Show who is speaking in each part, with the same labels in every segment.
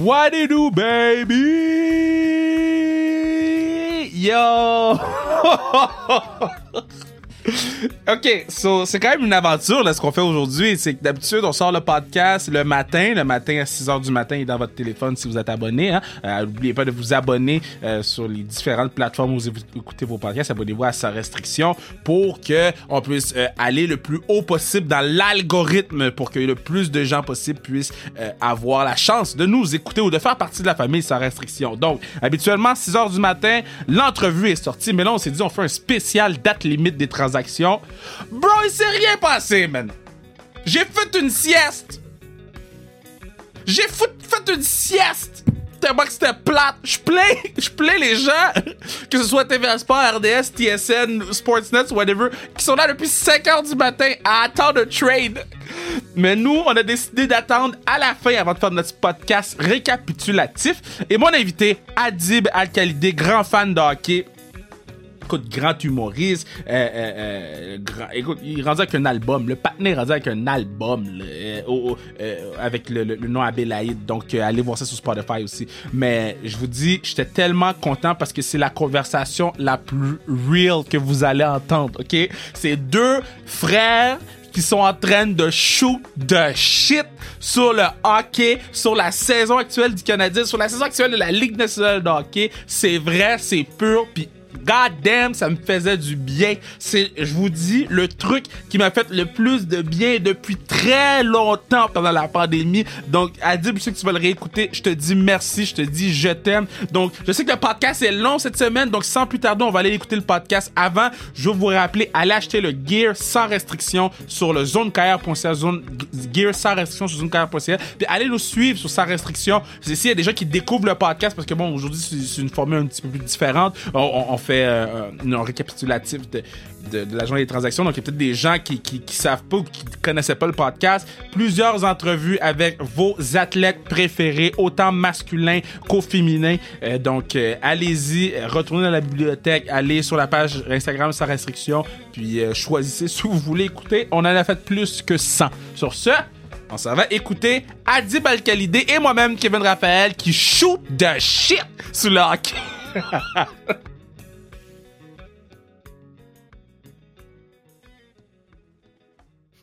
Speaker 1: What it do, baby? Yo! OK, so, c'est quand même une aventure ce qu'on fait aujourd'hui. C'est que d'habitude, on sort le podcast le matin. Le matin à 6 h du matin, il est dans votre téléphone si vous êtes abonné. Hein. Euh, N'oubliez pas de vous abonner euh, sur les différentes plateformes où vous écoutez vos podcasts. Abonnez-vous à sa restriction pour que on puisse euh, aller le plus haut possible dans l'algorithme pour que le plus de gens possible puissent avoir la chance de nous écouter ou de faire partie de la famille sans restriction. Donc, habituellement, 6 h du matin, l'entrevue est sortie. Mais là, on s'est dit, on fait un spécial date limite des transactions. Bro, il s'est rien passé, man. J'ai fait une sieste. J'ai fait, une sieste. Tellement que c'était plate. Je plains, je plains les gens, que ce soit TVA Sport, RDS, TSN, Sportsnet, whatever, qui sont là depuis 5 heures du matin à attendre un trade. Mais nous, on a décidé d'attendre à la fin avant de faire notre podcast récapitulatif. Et mon invité, Adib Al-Khalidé, grand fan de hockey, écoute, grand humoriste. Euh, euh, euh, grand, écoute, il est rendu avec un album. Le partenaire est rendu avec un album avec le, le- le nom Abélaïd. Donc, allez voir ça sur Spotify aussi. Mais je vous dis, j'étais tellement content parce que c'est la conversation la plus real que vous allez entendre. OK? C'est deux frères qui sont en train de shoot de shit sur le hockey, sur la saison actuelle du Canadien, sur la saison actuelle de la Ligue nationale de hockey. C'est vrai, c'est pur, puis God damn, ça me faisait du bien. C'est, je vous dis, le truc qui m'a fait le plus de bien depuis très longtemps pendant la pandémie. Donc, Adib, je sais que tu vas le réécouter. Je te dis merci, je te dis je t'aime. Donc, je sais que le podcast est long cette semaine. Donc, sans plus tarder, on va aller écouter le podcast. Avant, je veux vous rappeler, allez acheter le gear sans restriction sur le zonekr.ca, zone gear sans restriction sur zonekr.ca. Puis allez nous suivre sur sans restriction. S'il y a des gens qui découvrent le podcast parce que bon, aujourd'hui, c'est une formule un petit peu plus différente. On- on fait euh, un récapitulatif de, de, la journée des transactions. Donc, il y a peut-être des gens qui, qui, savent pas ou qui connaissaient pas le podcast. Plusieurs entrevues avec vos athlètes préférés, autant masculins qu'au féminin. Euh, donc, euh, allez-y, retournez dans la bibliothèque, allez sur la page Instagram sans restriction, puis euh, choisissez ce que vous voulez écouter. On en a fait plus que 100. Sur ce, on s'en va écouter Adib Al-Khalidé et moi-même, Kevin Raphaël, qui shoot de shit sous le hockey.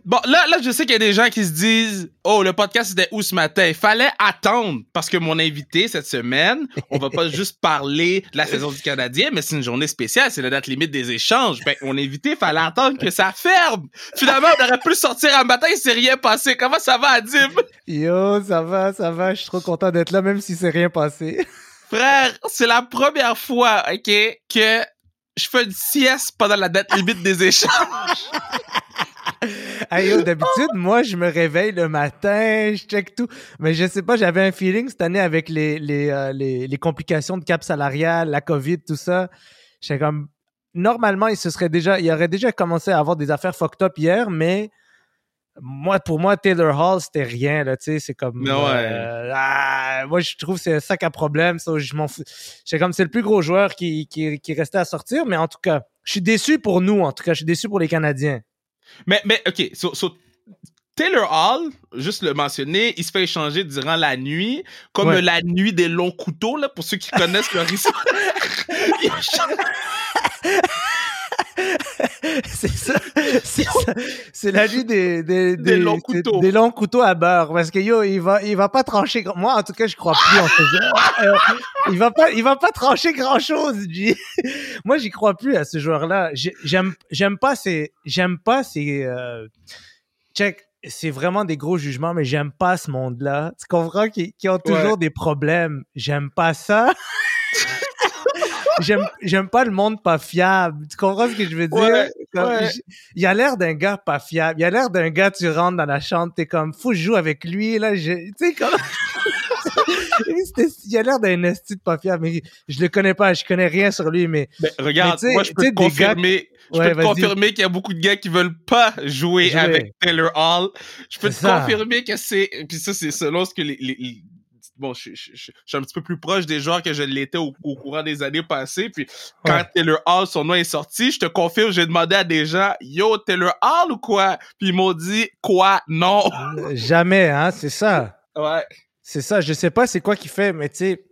Speaker 1: Bon, là, là, je sais qu'il y a des gens qui se disent Oh, le podcast c'était où ce matin? Il fallait attendre parce que mon invité cette semaine, on va pas juste parler de la saison du Canadien, mais c'est une journée spéciale, c'est la date limite des échanges. Ben, mon invité, il fallait attendre que ça ferme. Finalement, on aurait pu sortir un matin, il s'est rien passé. Comment ça va, Adib?
Speaker 2: Yo, ça va, ça va. Je suis trop content d'être là, même si c'est rien passé.
Speaker 1: Frère, c'est la première fois, OK, que je fais une sieste pendant la date limite des échanges.
Speaker 2: D'habitude, moi, je me réveille le matin, je check tout. Mais je sais pas, j'avais un feeling cette année avec les, les, euh, les, les complications de cap salarial, la COVID, tout ça. J'étais comme, normalement, il se serait déjà, il aurait déjà commencé à avoir des affaires fucked up hier, mais moi, pour moi, Taylor Hall, c'était rien, là, tu sais, c'est comme,
Speaker 1: Mais ouais.
Speaker 2: euh, ah, moi, je trouve que c'est un sac à problème, ça, je m'en fous. J'étais comme, c'est le plus gros joueur qui, qui, qui restait à sortir, mais en tout cas, je suis déçu pour nous, en tout cas, je suis déçu pour les Canadiens.
Speaker 1: Mais, mais, OK, so, so, Taylor Hall, juste le mentionner, il se fait échanger durant la nuit, comme
Speaker 2: Ouais.
Speaker 1: la nuit des longs couteaux, là, pour ceux qui connaissent leur histoire.
Speaker 2: C'est ça. C'est la nuit des, des,
Speaker 1: Des longs couteaux.
Speaker 2: Des longs couteaux à beurre. Parce que yo, il va, il va pas trancher. Moi, en tout cas, je crois plus en ce. Euh, il va pas, il va pas trancher grand chose, G. Moi, j'y crois plus à ce joueur-là. J'ai- J'aime, j'aime pas ces, j'aime pas ces, euh, check. C'est vraiment des gros jugements, mais j'aime pas ce monde-là. Tu comprends? Qui, qui ont toujours
Speaker 1: Ouais.
Speaker 2: des problèmes. J'aime pas ça. j'aime, j'aime pas le monde pas fiable. Tu comprends ce que je veux dire?
Speaker 1: Ouais,
Speaker 2: Comme,
Speaker 1: ouais.
Speaker 2: Il a l'air d'un gars pas fiable. Il a l'air d'un gars, tu rentres dans la chambre, t'es comme, faut que je joue avec lui, là. Tu sais, comme. Il a l'air d'un esti de pas fiable, mais je le connais pas, je connais rien sur lui, mais
Speaker 1: Ben, regarde,
Speaker 2: Mais
Speaker 1: moi, je peux te confirmer, je
Speaker 2: Ouais,
Speaker 1: peux te confirmer qu'il y a beaucoup de gars qui veulent pas jouer
Speaker 2: Jouer.
Speaker 1: avec Taylor Hall. Je peux te
Speaker 2: ça.
Speaker 1: confirmer que c'est, puis ça, c'est selon ce que les- bon, je, je- je- je suis un petit peu plus proche des joueurs que je l'étais au, au courant des années passées. Puis quand
Speaker 2: Ouais.
Speaker 1: Taylor Hall, son nom est sorti, je te confirme, j'ai demandé à des gens, yo, Taylor Hall ou quoi? Puis ils m'ont dit, quoi? Non.
Speaker 2: euh, jamais, hein, c'est ça.
Speaker 1: Ouais.
Speaker 2: C'est ça, je sais pas c'est quoi qui fait, mais tu sais,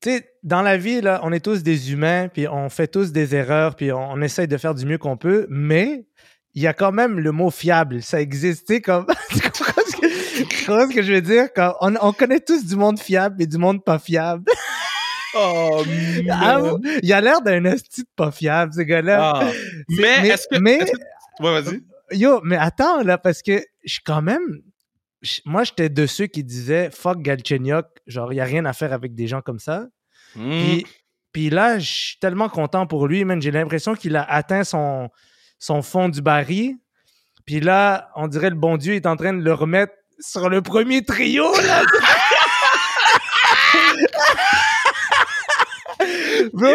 Speaker 2: tu sais, dans la vie, là, on est tous des humains, puis on fait tous des erreurs, puis on, on essaye de faire du mieux qu'on peut, mais il y a quand même le mot fiable. Ça existe, tu sais, comme. tu comprends ce que, tu comprends ce que je veux dire? Quand on, on connaît tous du monde fiable et du monde pas fiable.
Speaker 1: Oh,
Speaker 2: Ah, il a l'air d'un esti pas fiable, ce gars-là.
Speaker 1: Ah. Mais,
Speaker 2: mais-
Speaker 1: est-ce que.
Speaker 2: mais-
Speaker 1: est-ce que- Ouais, vas-y.
Speaker 2: Yo, mais attends, là, parce que je suis quand même. Moi, j'étais de ceux qui disaient fuck Galchenyuk, genre, il n'y a rien à faire avec des gens comme ça.
Speaker 1: Hmm.
Speaker 2: Puis, puis là, je suis tellement content pour lui, man. J'ai l'impression qu'il a atteint son, son fond du baril. Puis là, on dirait le bon Dieu est en train de le remettre sur le premier trio, là. Bro,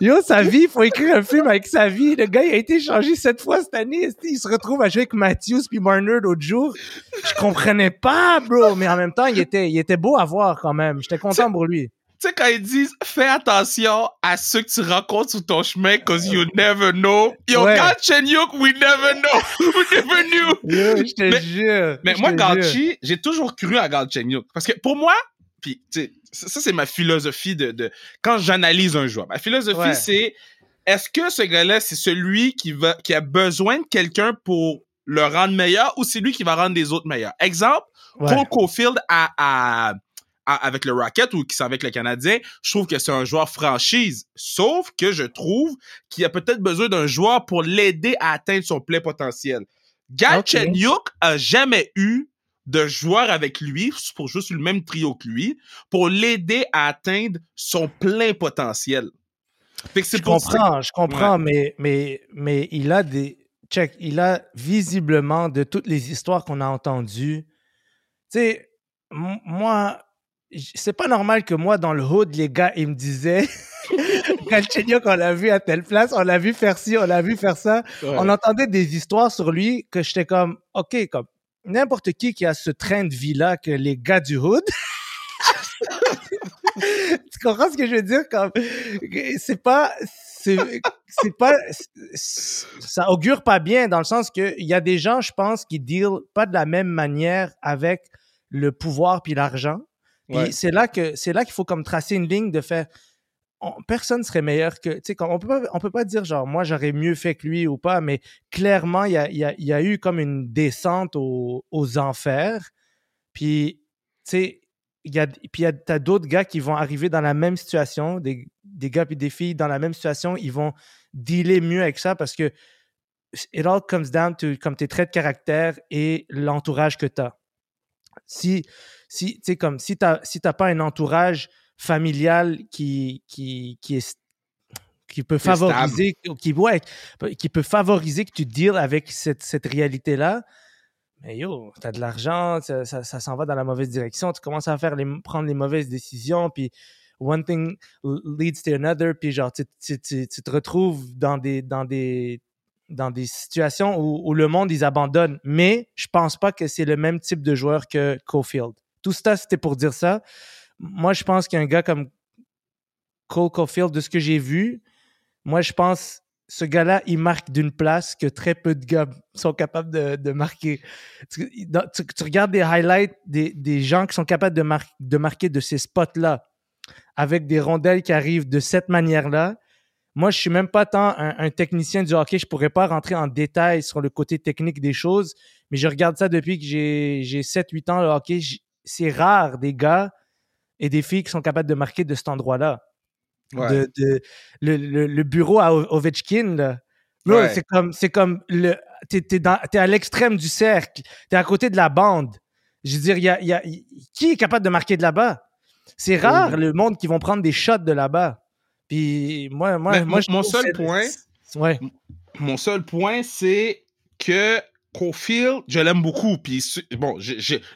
Speaker 2: yo, sa vie, il faut écrire un film avec sa vie. Le gars, il a été changé sept fois cette année. Il se retrouve à jouer avec Matthews puis Marner l'autre jour. Je comprenais pas, bro. Mais en même temps, il était, il était beau à voir quand même. J'étais content pour lui.
Speaker 1: Tu sais, quand ils disent fais attention à ceux que tu rencontres sur ton chemin, cause you never know. Yo,
Speaker 2: Ouais.
Speaker 1: Galchenyuk, we never know. We never knew.
Speaker 2: Yo, je te
Speaker 1: Mais-
Speaker 2: jure.
Speaker 1: Mais moi. Galchi, j'ai toujours cru à Galchenyuk. Parce que pour moi, puis tu sais, ça, ça, c'est ma philosophie de, de quand j'analyse un joueur. Ma philosophie,
Speaker 2: Ouais.
Speaker 1: c'est est-ce que ce gars-là, c'est celui qui, va, qui a besoin de quelqu'un pour le rendre meilleur ou c'est lui qui va rendre les autres meilleurs? Exemple,
Speaker 2: Ouais.
Speaker 1: Cole Caulfield à, à- à- avec le Rocket ou qui sont avec le Canadien, je trouve que c'est un joueur franchise. Sauf que je trouve qu'il a peut-être besoin d'un joueur pour l'aider à atteindre son plein potentiel. Galchenyuk a jamais eu de joueur avec lui, pour jouer sur le même trio que lui, pour l'aider à atteindre son plein potentiel. Fait que c'est
Speaker 2: Je comprends, je comprends, mais, mais, mais il a des. Check, il a visiblement, de toutes les histoires qu'on a entendues, tu sais, moi, c'est pas normal que moi, dans le hood, les gars, ils me disaient Galchenyuk, on l'a vu à telle place, on l'a vu faire ci, on l'a vu faire ça.
Speaker 1: Ouais.
Speaker 2: On entendait des histoires sur lui que j'étais comme, OK, comme n'importe qui qui a ce train de vie-là que les gars du hood. tu comprends ce que je veux dire? Comme, c'est pas, c'est, c'est pas, ça augure pas bien dans le sens que il y a des gens, je pense, qui deal pas de la même manière avec le pouvoir puis l'argent.
Speaker 1: Ouais.
Speaker 2: c'est là que, c'est là qu'il faut comme tracer une ligne de faire, on- personne serait meilleur que, tu sais, on peut pas, on peut pas dire genre, moi j'aurais mieux fait que lui ou pas, mais clairement, il y a, y a- y a eu comme une descente aux, aux enfers. Puis, tu sais, il y a, puis t'as d'autres gars qui vont arriver dans la même situation, des, des gars puis des filles dans la même situation, ils vont dealer mieux avec ça parce que it all comes down to comme tes traits de caractère et l'entourage que tu as. Si, si, tu sais, comme si tu n'as si t'as pas un entourage familial qui, qui, qui est qui peut favoriser qui, ouais, qui peut favoriser que tu deals avec cette, cette réalité-là, mais yo, t'as de l'argent, ça, ça, ça s'en va dans la mauvaise direction, tu commences à faire les, prendre les mauvaises décisions, puis one thing leads to another, puis genre, tu, tu, tu, tu te retrouves dans des, dans des, dans des situations où, où le monde, ils abandonnent. Mais je pense pas que c'est le même type de joueur que Cofield. Tout ça, c'était pour dire ça. Moi, je pense qu'un gars comme Cole Caulfield, de ce que j'ai vu, moi, je pense ce gars-là, il marque d'une place que très peu de gars sont capables de, marquer. Tu, regardes des highlights des, gens qui sont capables de, mar- de marquer de ces spots-là avec des rondelles qui arrivent de cette manière-là. Moi, je suis même pas tant un, un technicien du hockey. Je pourrais pas rentrer en détail sur le côté technique des choses, mais je regarde ça depuis que j'ai j'ai 7-8 ans, le hockey. C'est rare des gars et des filles qui sont capables de marquer de cet endroit-là
Speaker 1: Ouais.
Speaker 2: de, de- le, le- le bureau à Ovechkin, là.
Speaker 1: Ouais.
Speaker 2: c'est comme, c'est comme le, t'es, t'es dans- t'es à l'extrême du cercle, t'es à côté de la bande. Je veux dire, y a, y a- qui est capable de marquer de là-bas? C'est rare le monde qui vont prendre des shots de là-bas. Puis moi, moi,
Speaker 1: Mais
Speaker 2: moi
Speaker 1: mon-
Speaker 2: je
Speaker 1: mon seul point-
Speaker 2: Ouais.
Speaker 1: Mon seul point, c'est que Cofield, je l'aime beaucoup. Puis bon,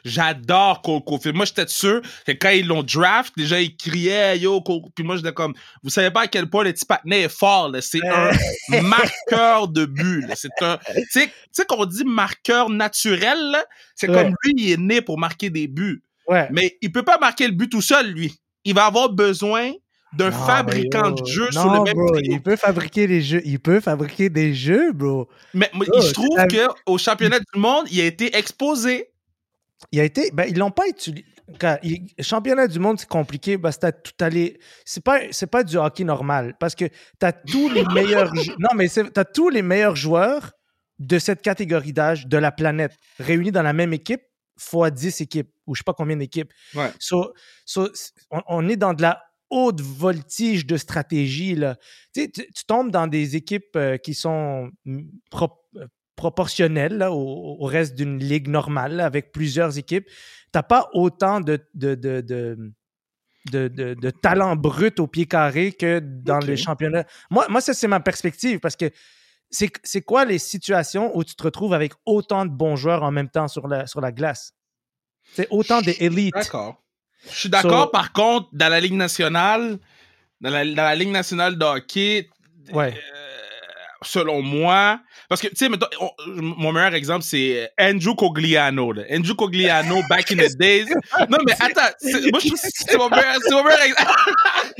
Speaker 1: j'adore Cole Caulfield. Moi, j'étais sûr que quand ils l'ont draft, déjà ils criaient yo. Cole... Puis moi, j'étais comme, vous savez pas à quel point le petit patinet est fort. C'est un marqueur de but. C'est un, tu sais, qu'on dit marqueur naturel. C'est
Speaker 2: Ouais.
Speaker 1: comme lui, il est né pour marquer des buts.
Speaker 2: Ouais.
Speaker 1: Mais il peut pas marquer le but tout seul, lui. Il va avoir besoin d'un fabricant de jeux
Speaker 2: non,
Speaker 1: sur le même
Speaker 2: bro,
Speaker 1: trio.
Speaker 2: Il peut fabriquer des jeux. Il peut fabriquer des jeux, bro.
Speaker 1: Mais
Speaker 2: Oh,
Speaker 1: je trouve
Speaker 2: c'est
Speaker 1: que au championnat du monde, il a été exposé.
Speaker 2: Il a été. Ben, ils l'ont pas utilisé. le championnat du monde, c'est compliqué parce que tout allé. C'est pas, c'est pas du hockey normal parce que tu as tous les meilleurs. non, mais tu as tous les meilleurs joueurs de cette catégorie d'âge de la planète réunis dans la même équipe fois 10 équipes ou je sais pas combien d'équipes.
Speaker 1: Ouais.
Speaker 2: So, so, on, on est dans de la haute voltige de stratégie. Là. Tu, tombes dans des équipes euh, qui sont mm, pro, euh, proportionnelles là, au, au, reste d'une ligue normale là, avec plusieurs équipes. Tu n'as pas autant de, de, de, de de, de, de, talent brut au pied carré que dans okay. le championnat. Moi, moi ça, c'est ma perspective parce que c'est quoi les situations où tu te retrouves avec autant de bons joueurs en même temps sur la, sur la glace? C'est autant des élites.
Speaker 1: D'accord. Je suis d'accord, so, par contre, dans la Ligue nationale, dans la, dans la Ligue nationale de hockey,
Speaker 2: ouais.
Speaker 1: euh, selon moi, parce que, tu sais, mon meilleur exemple, c'est Andrew Cogliano. Là. Andrew Cogliano, back in the days. Non, mais attends, moi, je c'est mon meilleur, mon meilleur exemple.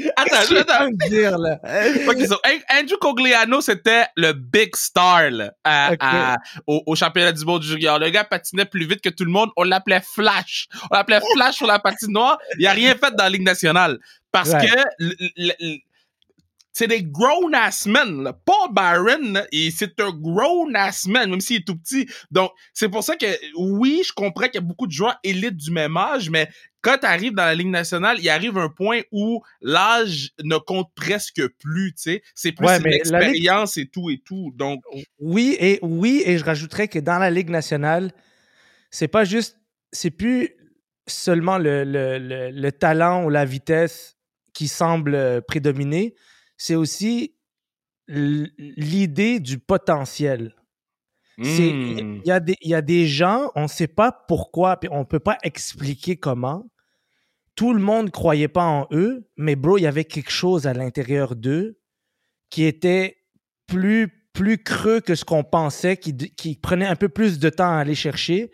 Speaker 1: attends, je attends.
Speaker 2: dire, là.
Speaker 1: Okay, so, Andrew Cogliano, c'était le big star là, à, okay. à, au, au, championnat du monde junior. Le gars patinait plus vite que tout le monde. On l'appelait Flash. On l'appelait Flash sur la patinoire. Il a rien fait dans la Ligue nationale. Parce ouais. que c'est des grown-ass men. Là. Paul Byron, c'est un grown-ass man, même s'il est tout petit. Donc, c'est pour ça que, oui, je comprends qu'il y a beaucoup de joueurs élites du même âge, mais quand tu arrives dans la Ligue nationale, il arrive un point où l'âge ne compte presque plus, tu sais. C'est plus ouais, l'expérience Ligue... et tout et tout. Donc...
Speaker 2: Oui, et oui, et je rajouterais que dans la Ligue nationale, c'est pas juste, c'est plus seulement le, le, le, le talent ou la vitesse qui semble prédominer, c'est aussi l'idée du potentiel. Il
Speaker 1: mmh.
Speaker 2: y, a des, y a des gens, on ne sait pas pourquoi, puis on ne peut pas expliquer comment. Tout le monde ne croyait pas en eux, mais bro, il y avait quelque chose à l'intérieur d'eux qui était plus, plus creux que ce qu'on pensait, qui, qui prenait un peu plus de temps à aller chercher.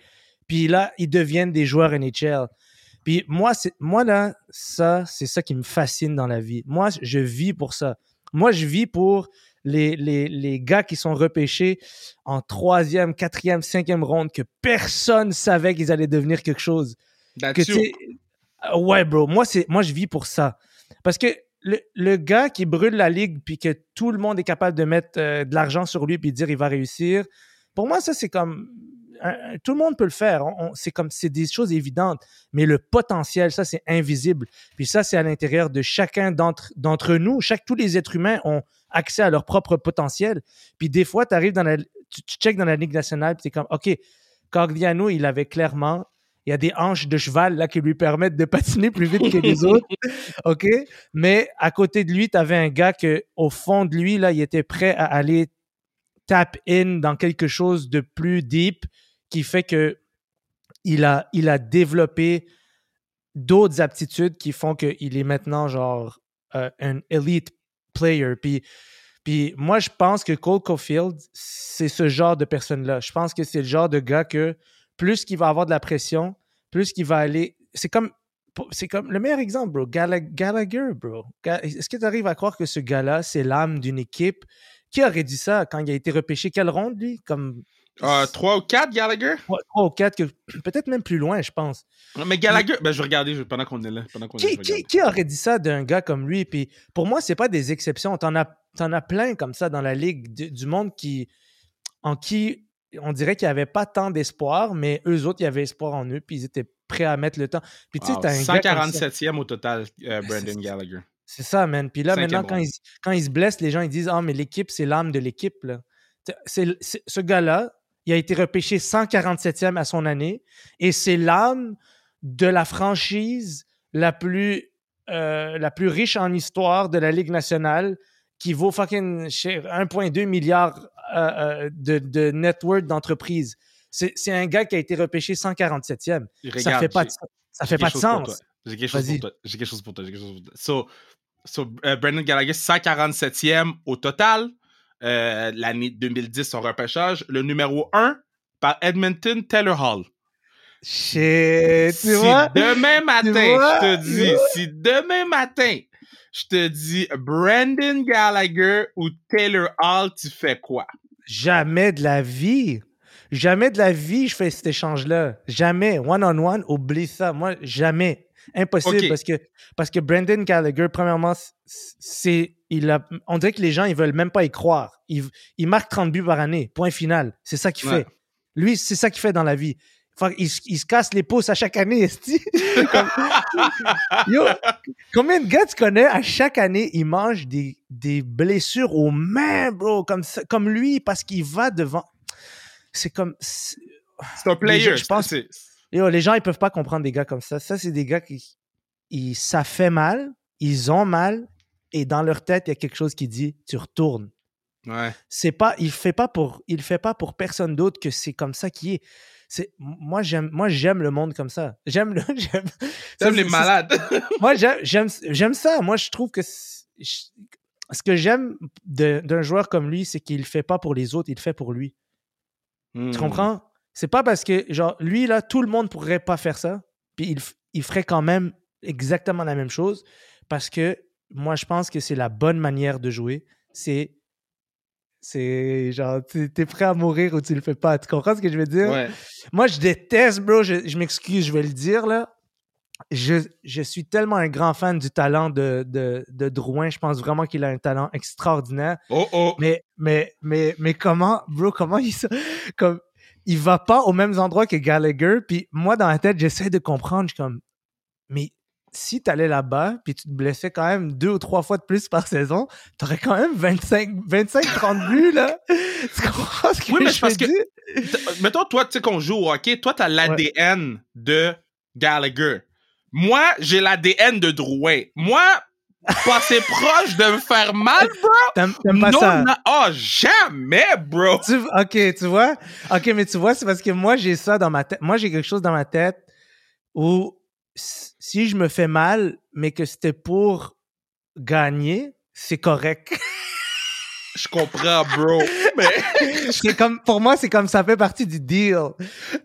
Speaker 2: Puis là, ils deviennent des joueurs NHL. Puis moi, c'est, moi là, ça, c'est ça qui me fascine dans la vie. Moi, je vis pour ça. Moi, je vis pour les, les, les gars qui sont repêchés en troisième, quatrième, cinquième ronde, que personne savait qu'ils allaient devenir quelque chose. Que, ouais, bro. Moi, c'est, moi, je vis pour ça. Parce que le, le, gars qui brûle la ligue puis que tout le monde est capable de mettre euh, de l'argent sur lui puis dire il va réussir, pour moi, ça, c'est comme tout le monde peut le faire. C'est comme c'est des choses évidentes, mais le potentiel, ça c'est invisible. Puis ça c'est à l'intérieur de chacun d'entre d'entre nous. Chaque tous les êtres humains ont accès à leur propre potentiel. Puis des fois, tu arrives dans la, tu, tu checkes dans la ligue nationale, puis es comme, ok, Cordiano, il avait clairement il y a des hanches de cheval là qui lui permettent de patiner plus vite que les autres. OK? Mais à côté de lui, tu avais un gars que au fond de lui là, il était prêt à aller tap in dans quelque chose de plus deep qui fait que il a, il a développé d'autres aptitudes qui font qu'il est maintenant genre euh, un elite player. Puis, puis moi, je pense que Cole Caulfield, c'est ce genre de personne-là. Je pense que c'est le genre de gars que plus qu'il va avoir de la pression, plus qu'il va aller. C'est comme. C'est comme le meilleur exemple, bro. Gallagher, bro. Est-ce que tu arrives à croire que ce gars-là, c'est l'âme d'une équipe? Qui aurait dit ça quand il a été repêché? Quelle ronde, lui? Comme
Speaker 1: euh, 3 ou 4 Gallagher?
Speaker 2: 3, ou 4, peut-être même plus loin, je pense.
Speaker 1: Mais Gallagher, ben, je vais regarder pendant qu'on est là. Pendant
Speaker 2: qui,
Speaker 1: est,
Speaker 2: qui, qui, aurait dit ça d'un gars comme lui? Puis pour moi, c'est pas des exceptions. T'en as, en as plein comme ça dans la ligue du, du monde qui, en qui on dirait qu'il n'y avait pas tant d'espoir, mais eux autres, il y avait espoir en eux, puis ils étaient prêts à mettre le temps. Puis,
Speaker 1: wow, 147e au total, euh, Brandon Gallagher.
Speaker 2: C'est ça, man. Puis là, maintenant, quand il, quand il se blesse, les gens ils disent Ah, mais l'équipe, c'est l'âme de l'équipe. C'est, ce gars-là, il a été repêché 147e à son année et c'est l'âme de la franchise la plus, euh, la plus riche en histoire de la Ligue nationale qui vaut fucking 1,2 milliard euh, de, de net worth d'entreprise. C'est, un gars qui a été repêché 147e.
Speaker 1: Regarde,
Speaker 2: ça fait pas de, ça fait pas de sens.
Speaker 1: J'ai quelque, chose pour toi. J'ai quelque chose pour toi. J'ai quelque chose pour toi. So, so uh, Brandon Gallagher, 147e au total. Euh, l'année 2010, son repêchage. Le numéro 1 par Edmonton Taylor Hall.
Speaker 2: Shit,
Speaker 1: si demain matin, je te dis, si demain matin, je te dis Brandon Gallagher ou Taylor Hall, tu fais quoi?
Speaker 2: Jamais de la vie. Jamais de la vie, je fais cet échange-là. Jamais. One-on-one, oublie ça. Moi, jamais. Impossible parce que parce que Brendan Gallagher, premièrement, c'est il a, on dirait que les gens ils veulent même pas y croire. Il, il marque 30 buts par année, point final. C'est ça qu'il
Speaker 1: Ouais.
Speaker 2: fait. Lui, c'est ça qu'il fait dans la vie. Il, se casse les pouces à chaque année, esti. Comme- Yo, combien de gars tu connais à chaque année, ils mangent des, des blessures aux mains, bro, comme, comme lui, parce qu'il va devant. C'est comme. c'est-
Speaker 1: C'est un player.
Speaker 2: je pense-
Speaker 1: c'est-
Speaker 2: Yo, les gens, ils peuvent pas comprendre des gars comme ça. Ça, c'est des gars qui. Ils, ça fait mal, ils ont mal, et dans leur tête, il y a quelque chose qui dit tu retournes.
Speaker 1: Ouais.
Speaker 2: C'est pas, il fait pas pour, il fait pas pour personne d'autre que c'est comme ça qui est. C'est, moi j'aime, moi j'aime le monde comme ça. J'aime le, j'aime. ça,
Speaker 1: les malades.
Speaker 2: moi, j'aime, ça. Moi, je trouve que je- ce que j'aime d'un joueur comme lui, c'est qu'il le fait pas pour les autres, il le fait pour lui.
Speaker 1: Hmm.
Speaker 2: Tu comprends? C'est pas parce que, genre, lui, là, tout le monde pourrait pas faire ça, puis il, il ferait quand même exactement la même chose, parce que moi, je pense que c'est la bonne manière de jouer. C'est. C'est genre, tu es prêt à mourir ou tu le fais pas. Tu comprends ce que je veux dire?
Speaker 1: Ouais.
Speaker 2: Moi, je déteste, bro. Je, je m'excuse, je vais le dire, là. Je, je suis tellement un grand fan du talent de, de, de Drouin. Je pense vraiment qu'il a un talent extraordinaire.
Speaker 1: Oh oh.
Speaker 2: Mais, mais, mais, mais comment, bro, comment il, comme, il va pas aux mêmes endroits que Gallagher. Puis moi, dans la tête, j'essaie de comprendre. Je suis comme, mais si tu allais là-bas, puis tu te blessais quand même deux ou trois fois de plus par saison, tu aurais quand même 25, 25 30 buts, là. Tu comprends ce que
Speaker 1: Oui, mais
Speaker 2: je
Speaker 1: parce que- Mettons, toi, tu sais qu'on joue au hockey, toi, t'as l'ADN de Gallagher. Moi, j'ai l'ADN de Drouin. Moi, passer proche de me faire mal, bro?
Speaker 2: T'aimes pas
Speaker 1: non,
Speaker 2: ça?
Speaker 1: non, oh, jamais, bro!
Speaker 2: Tu- ok, tu vois? Ok, mais tu vois, c'est parce que moi, j'ai ça dans ma tête. Moi, j'ai quelque chose dans ma tête où si je me fais mal, mais que c'était pour gagner, c'est correct.
Speaker 1: Je comprends, bro. Mais,
Speaker 2: c'est comme, pour moi, c'est comme ça fait partie du deal.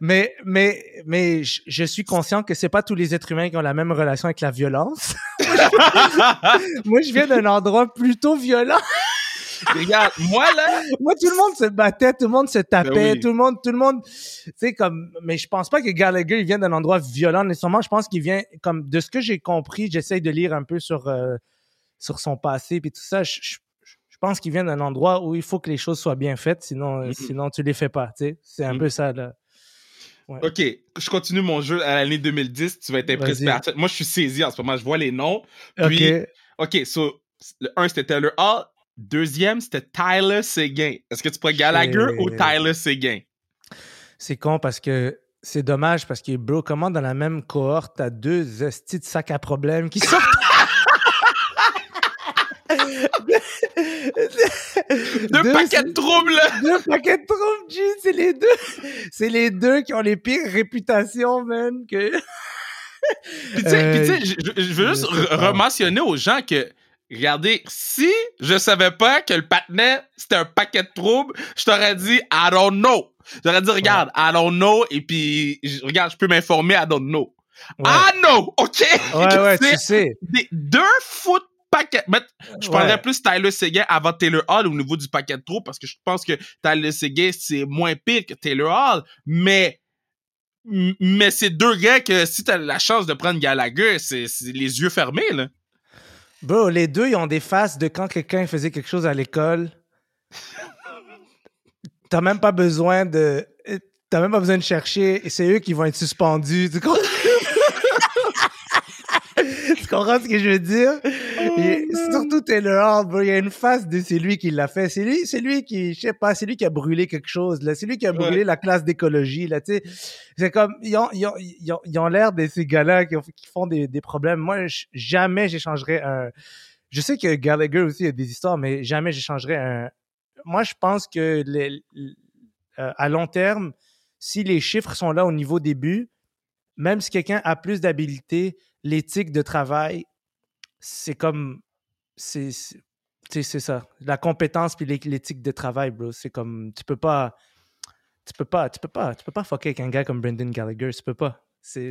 Speaker 2: Mais, mais, mais je, je suis conscient que c'est pas tous les êtres humains qui ont la même relation avec la violence. moi, je viens d'un endroit plutôt violent.
Speaker 1: regarde, moi, là,
Speaker 2: Moi, tout le monde se battait, tout le monde se tapait,
Speaker 1: Ben oui.
Speaker 2: tout le monde, tout le monde, tu sais, comme, mais je pense pas que Gallagher, il vient d'un endroit violent nécessairement. Je pense qu'il vient, comme, de ce que j'ai compris, j'essaye de lire un peu sur, euh, sur son passé puis tout ça. Je, je- je pense qu'il vient d'un endroit où il faut que les choses soient bien faites, sinon, euh,
Speaker 1: Mhm.
Speaker 2: sinon tu les fais pas, tu sais. C'est un
Speaker 1: Mhm.
Speaker 2: peu ça, là.
Speaker 1: OK, je continue mon jeu à l'année 2010. Tu vas être impressionné. Moi, je suis saisi en ce moment. Je vois les noms. Puis-
Speaker 2: Ok.
Speaker 1: OK, so, le 1, c'était Taylor Hall. Deuxième, c'était Tyler Seguin. Est-ce que tu prends Gallagher ou Tyler Seguin?
Speaker 2: C'est con parce que c'est dommage parce que, bro, comment dans la même cohorte, t'as deux estis de sacs à problème qui sortent?
Speaker 1: Deux,
Speaker 2: Deux-
Speaker 1: paquets de troubles!
Speaker 2: deux paquets de troubles, G, c'est les deux. C'est les deux qui ont les pires réputations, man. Que...
Speaker 1: Puis tu sais,
Speaker 2: Euh,
Speaker 1: je, veux juste rementionner aux gens que, regardez, si je savais pas que le patinet, c'était un paquet de troubles, je t'aurais dit, I don't know. J'aurais dit, regarde, I don't know, et puis, regarde, je peux m'informer, I don't know.
Speaker 2: Ouais,
Speaker 1: I know, OK?
Speaker 2: ouais, ouais, tu sais.
Speaker 1: des- deux foot paquets. Mais je
Speaker 2: Ouais.
Speaker 1: parlerais plus Tyler Seguin avant Taylor Hall au niveau du paquet de trop parce que je pense que Tyler Seguin, c'est moins pire que Taylor Hall. Mais, mais c'est deux gars que si t'as la chance de prendre Gallagher, c'est c'est les yeux fermés, là.
Speaker 2: Bro, les deux, ils ont des faces de quand quelqu'un faisait quelque chose à l'école. T'as même pas besoin de. T'as même pas besoin de chercher. et C'est eux qui vont être suspendus. Tu comprends? tu comprends ce que je veux dire? Et surtout Taylor il y a une face de c'est lui qui l'a fait. C'est lui, c'est lui qui, je sais pas, c'est lui qui a brûlé quelque chose, là. C'est lui qui a brûlé
Speaker 1: Ouais.
Speaker 2: la classe d'écologie, là, tu sais. C'est comme, ils ont, ils ont, ils ont, ils ont l'air de ces gars-là qui, qui font des, des problèmes. Moi, jamais j'échangerais un. Je sais que Gallagher aussi a des histoires, mais jamais j'échangerais un. Moi, je pense que les- euh, à long terme, si les chiffres sont là au niveau des buts, même si quelqu'un a plus d'habileté, l'éthique de travail, c'est comme. C'est. c'est- tu sais, c'est ça. La compétence puis l'é- l'éthique de travail, bro. C'est comme. Tu peux pas. Tu peux pas. Tu peux pas. Tu peux pas fucker avec un gars comme Brendan Gallagher. Tu peux pas. C'est.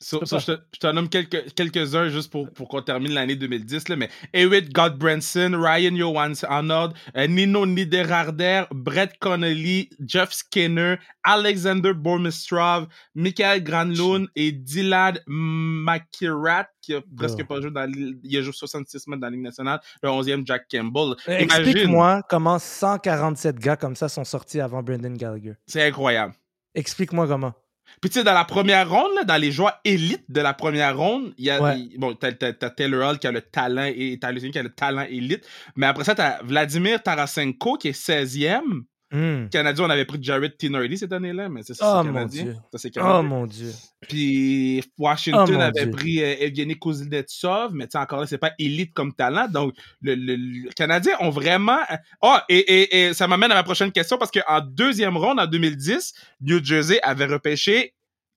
Speaker 1: So, so, je, te, je nomme quelques, quelques-uns juste pour, pour qu'on termine l'année 2010. Là, mais Eric Godbranson, Ryan Johansson, euh, Nino Niederharder, Brett Connolly, Jeff Skinner, Alexander Bormistrov, Michael Granlund et Dylan McKirat, qui a presque pas joué dans Il a joué 66 mètres dans la Ligue nationale. Le 11e, Jack Campbell. Imagine,
Speaker 2: Explique-moi comment 147 gars comme ça sont sortis avant Brendan Gallagher.
Speaker 1: c'est incroyable.
Speaker 2: Explique-moi comment.
Speaker 1: Puis tu sais, dans la première ronde, là, dans les joueurs élites de la première ronde, il y a
Speaker 2: Ouais.
Speaker 1: bon, t'as, t'as- t'as Taylor Hall qui a le talent et Sweeney qui a le talent élite. Mais après ça, t'as Vladimir Tarasenko qui est 16e.
Speaker 2: Hmm.
Speaker 1: Canadien, on avait pris Jared Tinordi cette année-là, mais c'est ça,
Speaker 2: Oh, mon
Speaker 1: Canadien.
Speaker 2: Dieu.
Speaker 1: Ça, c'est
Speaker 2: Oh mon Dieu.
Speaker 1: Puis Washington
Speaker 2: Oh, mon
Speaker 1: avait
Speaker 2: Dieu.
Speaker 1: pris euh, Evgeny Kuznetsov, mais tu sais, encore là, c'est pas élite comme talent. Donc, le, le, le Canadien ont vraiment... Ah, et, et, et ça m'amène à ma prochaine question, parce qu'en deuxième ronde, en 2010, New Jersey avait repêché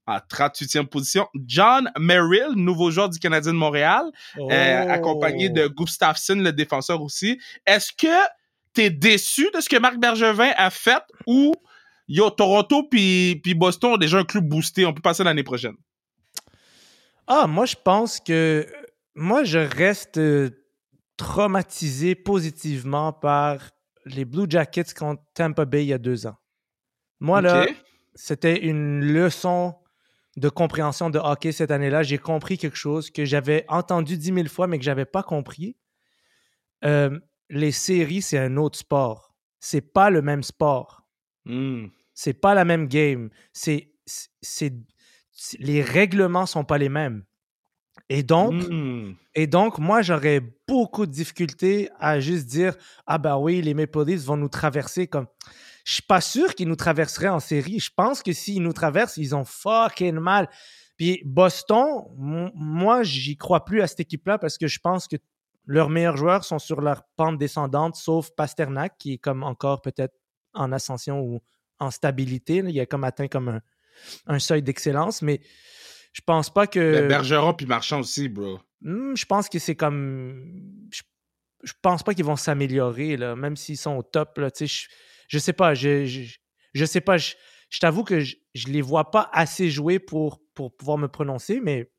Speaker 1: en 38e position John Merrill, nouveau joueur du Canadien de Montréal, euh, accompagné de Gustafsson, le défenseur aussi. Est-ce que t'es déçu de ce que Marc Bergevin a fait ou yo, Toronto puis Boston ont déjà un club boosté, on peut passer l'année prochaine?
Speaker 2: Ah, moi, je pense que. Moi, je reste euh, traumatisé positivement par les Blue Jackets contre Tampa Bay il y a deux ans. Moi, là, c'était une leçon de compréhension de hockey cette année-là. J'ai compris quelque chose que j'avais entendu dix mille fois, mais que j'avais pas compris. Euh, les séries, c'est un autre sport. C'est pas le même sport.
Speaker 1: Hmm.
Speaker 2: C'est pas la même game. C'est, c'est, les règlements sont pas les mêmes. Et donc,
Speaker 1: Hmm.
Speaker 2: et donc, moi, j'aurais beaucoup de difficultés à juste dire Ah, ben oui, les Maple Leafs vont nous traverser comme. Je suis pas sûr qu'ils nous traverseraient en série. Je pense que s'ils nous traversent, ils ont fucking mal. Puis Boston, moi, j'y crois plus à cette équipe-là parce que je pense que leurs meilleurs joueurs sont sur leur pente descendante, sauf Pasternak, qui est comme encore peut-être en ascension ou en stabilité. là. Il a comme atteint comme un, un seuil d'excellence, mais je pense pas que.
Speaker 1: Ben, Bergeron puis Marchand aussi, bro.
Speaker 2: Hmm, je pense que c'est comme. Je, je pense pas qu'ils vont s'améliorer, là, même s'ils sont au top. Là, je, je sais pas. Je, je, je sais pas. Je, je t'avoue que je, je les vois pas assez jouer pour, pour pouvoir me prononcer, mais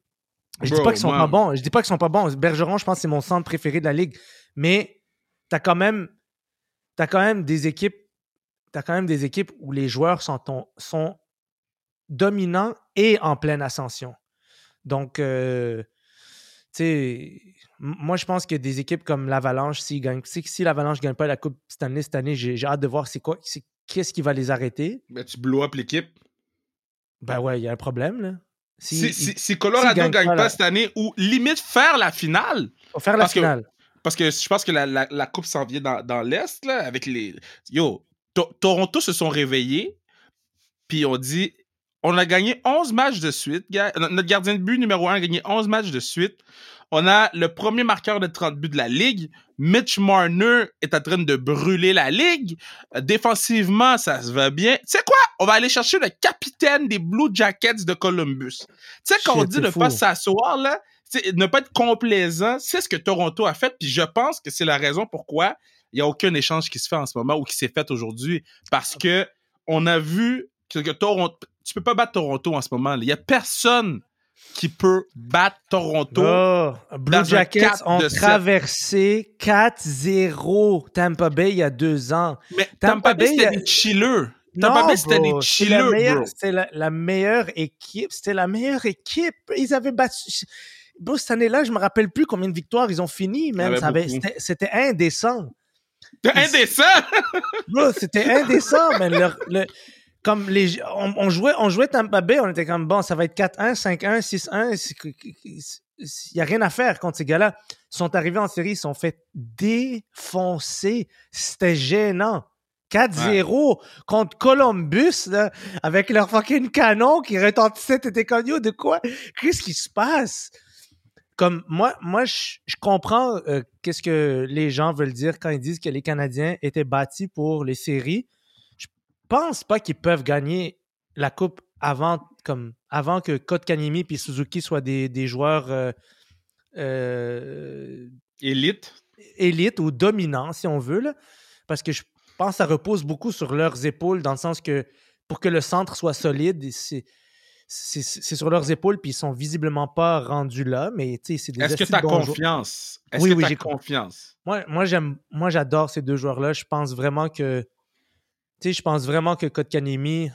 Speaker 2: je dis
Speaker 1: Bro,
Speaker 2: pas qu'ils sont pas bons. Je dis pas qu'ils sont pas bons. Bergeron, je pense que c'est mon centre préféré de la ligue. Mais t'as quand même. T'as quand même des équipes. T'as quand même des équipes où les joueurs sont, ton- sont dominants et en pleine ascension. Donc, euh, tu sais, moi, je pense que des équipes comme l'Avalanche, si, l'Avalanche ne gagne pas la Coupe Stanley cette année, j'ai j'ai hâte de voir c'est quoi, c'est- qu'est-ce qui va les arrêter.
Speaker 1: Ben, tu blow up l'équipe.
Speaker 2: Ben ouais, il y a un problème, là. Si,
Speaker 1: Colorado
Speaker 2: gagnent
Speaker 1: gagne
Speaker 2: pas la-
Speaker 1: cette année ou limite faire la finale,
Speaker 2: faire la
Speaker 1: parce que-
Speaker 2: finale.
Speaker 1: parce que je pense que la, la, la coupe s'en vient dans, dans l'Est, là, avec les... Yo, To- Toronto se sont réveillés, puis on dit, on a gagné 11 matchs de suite, Notre gardien de but numéro 1 a gagné 11 matchs de suite. On a le premier marqueur de 30 buts de la Ligue. Mitch Marner est en train de brûler la Ligue. Défensivement, ça se va bien. Tu sais quoi? On va aller chercher le capitaine des Blue Jackets de Columbus. Tu sais, quand on dit de
Speaker 2: fou.
Speaker 1: pas s'asseoir, là, ne pas être complaisant, c'est ce que Toronto a fait, puis je pense que c'est la raison pourquoi il n'y a aucun échange qui se fait en ce moment ou qui s'est fait aujourd'hui. Parce que on a vu que, Toronto. Tu peux pas battre Toronto en ce moment. Il y a personne qui peut battre Toronto.
Speaker 2: Oh, Blue Jackets ont traversé 4-0 Tampa Bay il y a deux ans.
Speaker 1: Mais
Speaker 2: Tampa
Speaker 1: Tampa Bay, c'était
Speaker 2: a-
Speaker 1: des chilleux. Tampa Bay, c'était des
Speaker 2: c'était
Speaker 1: chilleux.
Speaker 2: C'était la, la meilleure équipe. C'était la meilleure équipe. Ils avaient battu. Bro, cette année-là, je me rappelle plus combien de victoires ils ont fini,
Speaker 1: beaucoup.
Speaker 2: C'était c'était indécent.
Speaker 1: T'es indécent!
Speaker 2: Bro, c'était indécent, man. Le- comme les, on, on jouait, on jouait Tampa Bay, on était comme bon, ça va être 4-1, 5-1, 6-1. c'est que- Il n'y a rien à faire contre ces gars-là. Ils sont arrivés en série, ils sont fait défoncer. C'était gênant. 4-0 contre Columbus, là, avec leur fucking canon qui retentissait. T'étais comme, de quoi? Qu'est-ce qui se passe? Comme, moi, moi je, je comprends euh, qu'est-ce que les gens veulent dire quand ils disent que les Canadiens étaient bâtis pour les séries. Je pense pas qu'ils peuvent gagner la Coupe avant, comme, avant que Kotkaniemi et Suzuki soient des, des joueurs euh, euh,
Speaker 1: Élite.
Speaker 2: élite ou dominants, si on veut, là, parce que je pense que ça repose beaucoup sur leurs épaules, dans le sens que pour que le centre soit solide, c'est c'est sur leurs épaules, puis ils sont visiblement pas rendus là, mais tu sais, c'est des
Speaker 1: Est-ce que tu as confiance? Est-ce
Speaker 2: Oui,
Speaker 1: que
Speaker 2: oui,
Speaker 1: tu as
Speaker 2: j'ai
Speaker 1: confiance?
Speaker 2: Moi, moi j'aime, moi j'adore ces deux joueurs-là. Je pense vraiment que, sais, je pense vraiment que Kotkaniemi,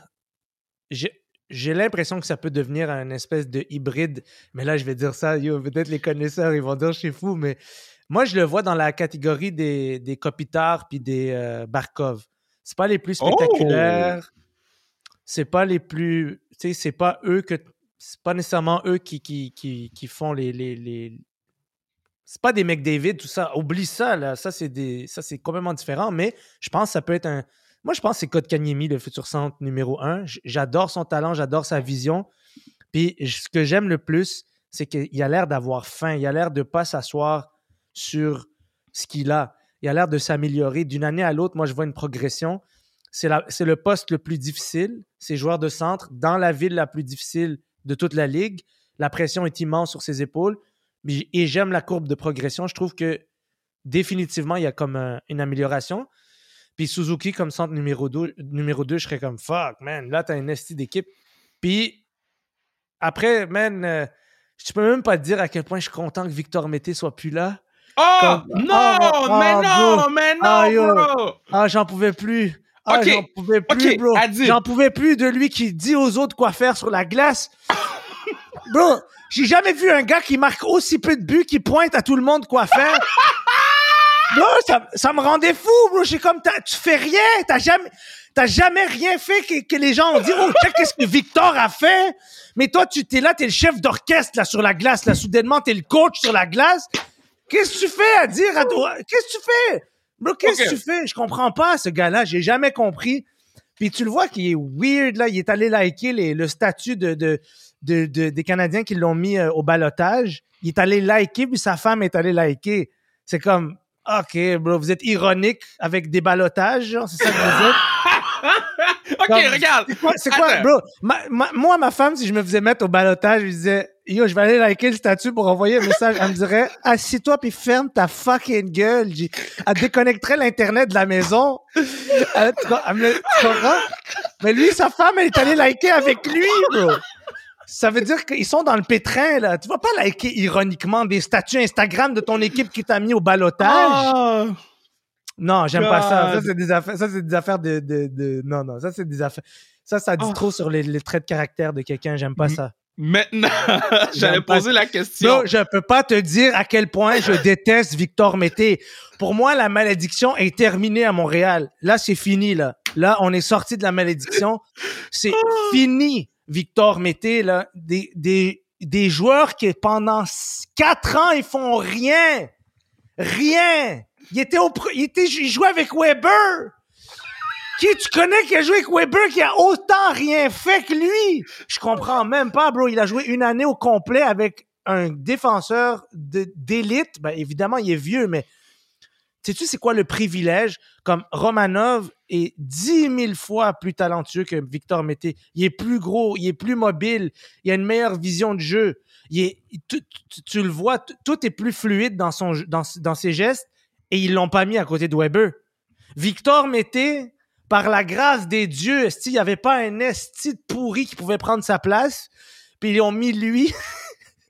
Speaker 2: j'ai, l'impression que ça peut devenir un espèce de hybride. Mais là, je vais dire ça, peut-être les connaisseurs, ils vont dire je suis fou, mais moi, je le vois dans la catégorie des, des Kopitar puis des euh, Barkov. C'est pas les plus
Speaker 1: Oh!
Speaker 2: spectaculaires. C'est pas les plus, tu sais, c'est pas eux que, c'est pas nécessairement eux qui, qui, qui, qui font les, les, les, c'est pas des McDavid, tout ça. Oublie ça, là. Ça, c'est des... ça, c'est complètement différent. Mais je pense que ça peut être un. Moi, je pense que c'est Kotkaniemi, le futur centre numéro un. J'adore son talent, j'adore sa vision. Puis ce que j'aime le plus, c'est qu'il a l'air d'avoir faim. Il a l'air de pas s'asseoir sur ce qu'il a. Il a l'air de s'améliorer d'une année à l'autre. Moi, je vois une progression. C'est le poste le plus difficile. C'est joueur de centre dans la ville la plus difficile de toute la ligue. La pression est immense sur ses épaules. Et j'aime la courbe de progression. Je trouve que définitivement, il y a comme un- une amélioration. Puis Suzuki, comme centre numéro 2, numéro 2 je serais comme fuck, man. Là, tu as une esti d'équipe. Puis après, man, euh, je peux même pas te dire à quel point je suis content que Victor Mété soit plus là.
Speaker 1: Oh!
Speaker 2: Comme-
Speaker 1: Non!
Speaker 2: Oh,
Speaker 1: mais
Speaker 2: oh,
Speaker 1: non! Mais non,
Speaker 2: Ah, yo.
Speaker 1: bro!
Speaker 2: Ah, j'en pouvais plus. Ah, j'en pouvais plus, bro. J'en pouvais plus de lui qui dit aux autres quoi faire sur la glace. bro, j'ai jamais vu un gars qui marque aussi peu de buts, qui pointe à tout le monde quoi faire. Bro, ça, ça me rendait fou, bro. J'ai comme, tu fais rien. T'as jamais, t'as jamais rien fait que, que les gens ont dit, oh, check qu'est-ce que Victor a fait. Mais toi, tu t'es là, t'es le chef d'orchestre, là, sur la glace, là. Soudainement, t'es le coach sur la glace. Qu'est-ce que tu fais à dire à toi? Qu'est-ce que tu fais? Bro, qu'est-ce que tu fais? Je comprends pas, ce gars-là. J'ai jamais compris. Puis tu le vois qu'il est weird, là. Il est allé liker les- le statut de, de, de- de- des Canadiens qui l'ont mis euh, au balotage. Il est allé liker, puis sa femme est allée liker. C'est comme, OK, bro, vous êtes ironique avec des balotages, genre, c'est ça que vous êtes?
Speaker 1: ok,
Speaker 2: Comme-
Speaker 1: regarde.
Speaker 2: C'est quoi, c'est quoi,
Speaker 1: Attends.
Speaker 2: bro? Ma- ma- moi, ma femme, si je me faisais mettre au balotage, je disais, yo, je vais aller liker le statut pour envoyer un message. Elle me dirait, assis-toi puis ferme ta fucking gueule. Elle déconnecterait l'Internet de la maison. Elle, tu, com- elle me- tu comprends? Mais lui, sa femme, elle est allée liker avec lui, bro. Ça veut dire qu'ils sont dans le pétrin, là. Tu vas pas liker ironiquement des statuts Instagram de ton équipe qui t'a mis au balotage?
Speaker 1: Ah.
Speaker 2: Non, j'aime pas ça. Ça, c'est des affaires, ça, c'est des affaires de, de, de- Non, non, ça, c'est des affaires. Ça, ça dit
Speaker 1: Oh.
Speaker 2: trop sur les, les traits de caractère de quelqu'un. J'aime pas ça.
Speaker 1: Maintenant, j'allais poser la question.
Speaker 2: Non, je peux pas te dire à quel point je déteste Victor Mété. Pour moi, la malédiction est terminée à Montréal. Là, c'est fini, là. Là, on est sorti de la malédiction. C'est fini, Victor Mété, là. Des, des, des joueurs qui, pendant quatre ans, ils font rien. Rien. Il était au, il était, il jouait avec Weber. Qui tu connais qui a joué avec Weber qui a autant rien fait que lui? Je comprends même pas, bro. Il a joué une année au complet avec un défenseur d'élite. Ben, évidemment, il est vieux, mais sais-tu c'est quoi le privilège? Comme Romanov est 10 000 fois plus talentueux que Victor Mété. Il est plus gros, il est plus mobile, il a une meilleure vision de jeu. Il est, tu, le vois, tout est plus fluide dans, son, dans, dans ses gestes et ils l'ont pas mis à côté de Weber. Victor Mété, par la grâce des dieux, il n'y avait pas un esti de pourri qui pouvait prendre sa place, puis ils ont mis lui,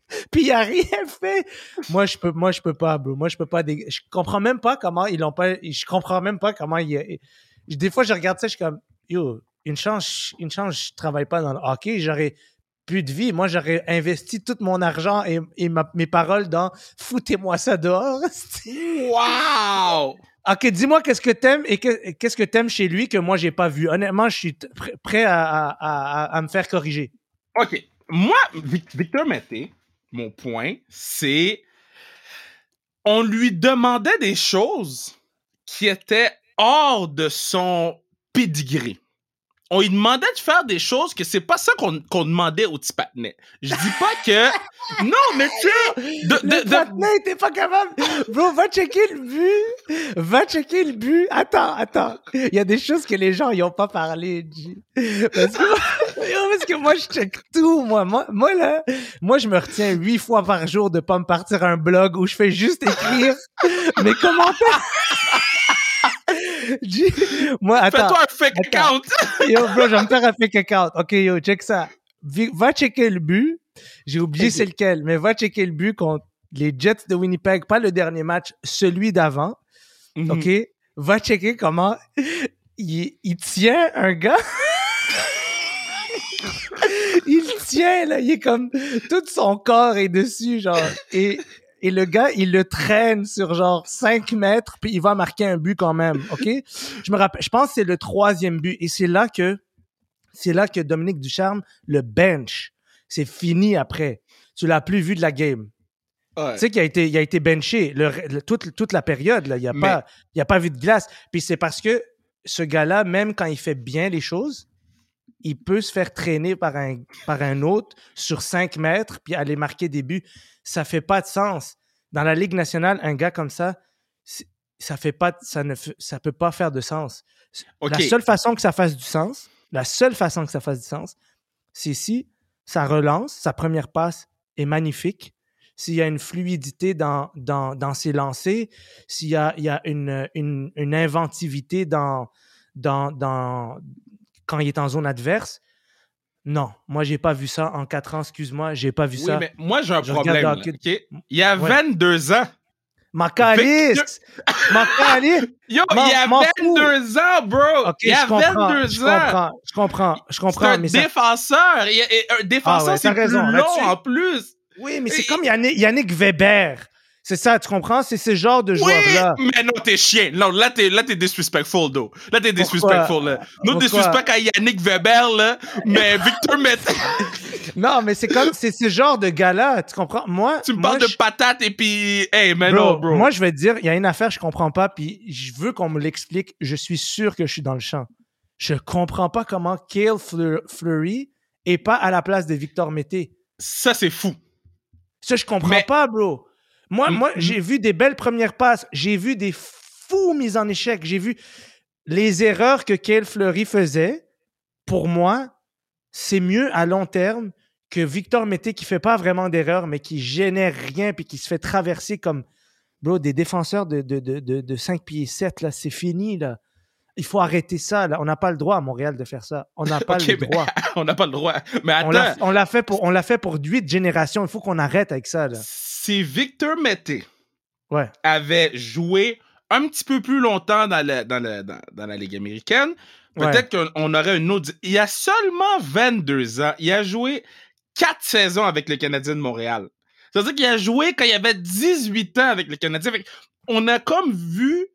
Speaker 2: puis il a rien fait. Moi, je peux, moi, je peux pas, bro. Moi, je peux pas. Je comprends même pas comment ils l'ont pas. Je comprends même pas comment il. Des fois, je regarde ça, je suis comme, yo, une chance, une chance, je travaille pas dans le hockey, j'aurais plus de vie. Moi, j'aurais investi tout mon argent et, et ma- mes paroles dans foutez-moi ça dehors.
Speaker 1: Wow!
Speaker 2: Ok, dis-moi qu'est-ce que t'aimes et que- qu'est-ce que t'aimes chez lui que moi j'ai pas vu. Honnêtement, je suis pr- prêt à, à- à- à me faire corriger.
Speaker 1: OK. Moi, Vic- Victor Mété, mon point, c'est. On lui demandait des choses qui étaient hors de son pedigree. On lui demandait de faire des choses que c'est pas ça qu'on demandait au petit patinet. Je dis pas que. Non, mais tu de- de-
Speaker 2: le
Speaker 1: de-
Speaker 2: patinet était pas capable. Bro, va checker le but. Va checker le but. Attends, attends. Il y a des choses que les gens ils ont pas parlé, G. Parce que, parce que moi, je check tout, moi. moi. Moi, là, moi, je me retiens huit fois par jour de pas me partir un blog où je fais juste écrire mes commentaires. Moi, attends.
Speaker 1: Fais-toi un fake account.
Speaker 2: Yo, bro, je vais me faire un fake account. OK, yo, check ça. va checker le but. J'ai oublié c'est lequel, mais va checker le but contre les Jets de Winnipeg, pas le dernier match, celui d'avant.
Speaker 1: Mhm.
Speaker 2: OK? Va checker comment il, il tient un gars. Il tient, là. Il est comme. Tout son corps est dessus, genre. Et, et le gars, il le traîne sur genre 5 mètres, puis il va marquer un but quand même. OK? Je me rappelle. Je pense que c'est le troisième but. Et c'est là que. C'est là que Dominique Ducharme le bench. C'est fini après. Tu l'as plus vu de la game.
Speaker 1: Ouais.
Speaker 2: Tu sais qu'il a été, il a été benché le- le- toute, toute la période. Là. Il n'y a,
Speaker 1: Mais-
Speaker 2: pas- il a pas vu de glace. Puis c'est parce que ce gars-là, même quand il fait bien les choses, il peut se faire traîner par un, par un autre sur 5 mètres puis aller marquer des buts. Ça fait pas de sens. Dans la Ligue nationale, un gars comme ça, ça fait pas, ça ne, ça peut pas faire de sens. La seule façon que ça fasse du sens, la seule façon que ça fasse du sens, c'est si sa relance, sa première passe est magnifique, s'il y a une fluidité dans, dans, dans ses lancers, s'il y a, il y a une, une, une inventivité dans, dans, dans, quand il est en zone adverse? Non, moi, j'ai pas vu ça en quatre ans, excuse-moi, j'ai pas vu
Speaker 1: Oui,
Speaker 2: ça.
Speaker 1: mais moi, j'ai un
Speaker 2: Je
Speaker 1: problème. là? Il y a
Speaker 2: Ouais.
Speaker 1: 22 ans.
Speaker 2: Macaliste! Macaliste!
Speaker 1: Yo,
Speaker 2: M'en-
Speaker 1: il y a
Speaker 2: m'en fous.
Speaker 1: 22 ans, bro!
Speaker 2: Ok,
Speaker 1: il y a
Speaker 2: je comprends,
Speaker 1: 22
Speaker 2: je
Speaker 1: ans!
Speaker 2: comprends, je comprends, je
Speaker 1: C'est
Speaker 2: comprends,
Speaker 1: un
Speaker 2: mais ça-
Speaker 1: défenseur! Il y a- et un défenseur,
Speaker 2: Ah ouais,
Speaker 1: c'est plus
Speaker 2: raison,
Speaker 1: long en plus!
Speaker 2: Oui, mais c'est comme Yannick, Yannick Weber. C'est ça, tu comprends? C'est ce genre de
Speaker 1: Oui,
Speaker 2: joueur-là.
Speaker 1: mais non, t'es chien. Non, là, t'es, là, t'es disrespectful, though. Là, t'es disrespectful, là. No
Speaker 2: Pourquoi?
Speaker 1: disrespect à Yannick Weber, là, mais Victor Mété,
Speaker 2: Non, mais c'est comme, c'est ce genre de gars-là, tu comprends? Moi,
Speaker 1: tu me
Speaker 2: moi,
Speaker 1: parles de patates et puis, hey, mais
Speaker 2: bro,
Speaker 1: non, bro.
Speaker 2: moi, je vais te dire, il y a une affaire, je comprends pas, puis je veux qu'on me l'explique. Je suis sûr que je suis dans le champ. Je comprends pas comment Kale Fleur- Fleury est pas à la place de Victor Mété.
Speaker 1: Ça, c'est fou.
Speaker 2: Ça, je comprends
Speaker 1: Mais-
Speaker 2: pas, bro. Moi,
Speaker 1: Mm,
Speaker 2: moi
Speaker 1: mm.
Speaker 2: j'ai vu des belles premières passes. J'ai vu des fous mises en échec. J'ai vu les erreurs que Kale Fleury faisait. Pour moi, c'est mieux à long terme que Victor Mété qui fait pas vraiment d'erreurs, mais qui génère rien puis qui se fait traverser comme bro, des défenseurs de, de, de, de, de 5 pieds 7. Là, c'est fini. Là. Il faut arrêter ça. Là. On n'a pas le droit à Montréal de faire ça. On n'a pas le droit.
Speaker 1: On n'a pas le droit. Mais
Speaker 2: On l'a,
Speaker 1: attends,
Speaker 2: on l'a fait pour on l'a fait pour huit générations. Il faut qu'on arrête avec ça. Là.
Speaker 1: si Victor Mété
Speaker 2: Ouais.
Speaker 1: avait joué un petit peu plus longtemps dans la, dans la, dans, dans la Ligue américaine, peut-être qu'on on aurait une autre. Il a seulement 22 ans. Il a joué quatre saisons avec le Canadien de Montréal. C'est-à-dire qu'il a joué quand il avait 18 ans avec le Canadien. On a comme vu.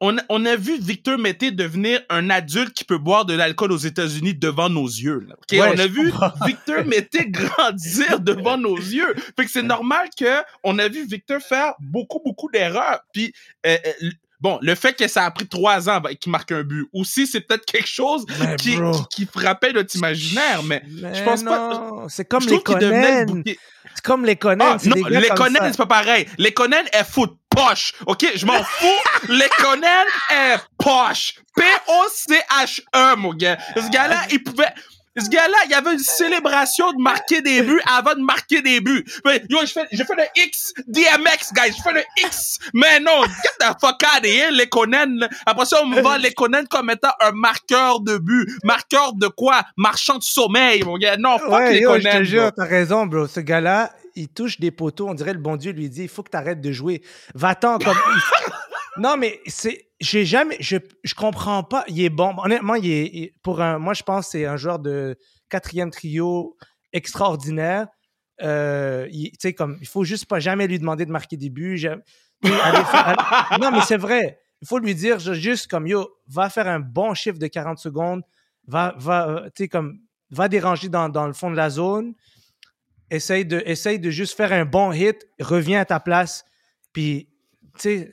Speaker 1: On a, on a vu Victor Mété devenir un adulte qui peut boire de l'alcool aux États-Unis devant nos yeux. là. OK?
Speaker 2: Ouais,
Speaker 1: on a vu
Speaker 2: comprends.
Speaker 1: Victor Mété grandir devant nos yeux. Fait que c'est normal que on a vu Victor faire beaucoup, beaucoup d'erreurs. Puis, euh, euh, bon, le fait que ça a pris trois ans avant qu'il marque un but, aussi, c'est peut-être quelque chose qui, qui, qui frappait notre imaginaire, mais
Speaker 2: Mais
Speaker 1: je pense pas-
Speaker 2: non, C'est comme les Conan.
Speaker 1: bouquet.
Speaker 2: C'est comme les Conan.
Speaker 1: Ah, non, les Conan, c'est pas pareil. Les Conan est foot poche. OK? Je m'en fous. les Conan est poche. P-O-C-H-E, mon gars. Ce gars-là, il pouvait. Ce gars-là, il y avait une célébration de marquer des buts avant de marquer des buts. Yo, je fais, je fais le X, DMX, guys. Je fais le X. Mais non, get the fuck out of here, les Conan. Après ça, on me vend les Conan comme étant un marqueur de but. Marqueur de quoi? Marchand de sommeil, mon gars. Non, fuck
Speaker 2: Ouais,
Speaker 1: les
Speaker 2: yo,
Speaker 1: Conan.
Speaker 2: je te jure, t'as raison, bro. Ce gars-là, il touche des poteaux. On dirait le bon Dieu lui dit il faut que t'arrêtes de jouer. Va-t'en comme. Non, mais c'est. J'ai jamais. Je, je comprends pas. Il est bon. Honnêtement, il est. il- pour un, moi, je pense que c'est un joueur de quatrième trio extraordinaire. Euh, il- tu sais, comme. Il faut juste pas jamais lui demander de marquer des buts. Non, mais c'est vrai. Il faut lui dire juste comme yo, va faire un bon chiffre de 40 secondes. Va, va, tu sais, comme. Va déranger dans, dans le fond de la zone essaye de, essaye de juste faire un bon hit, reviens à ta place, puis, tu sais,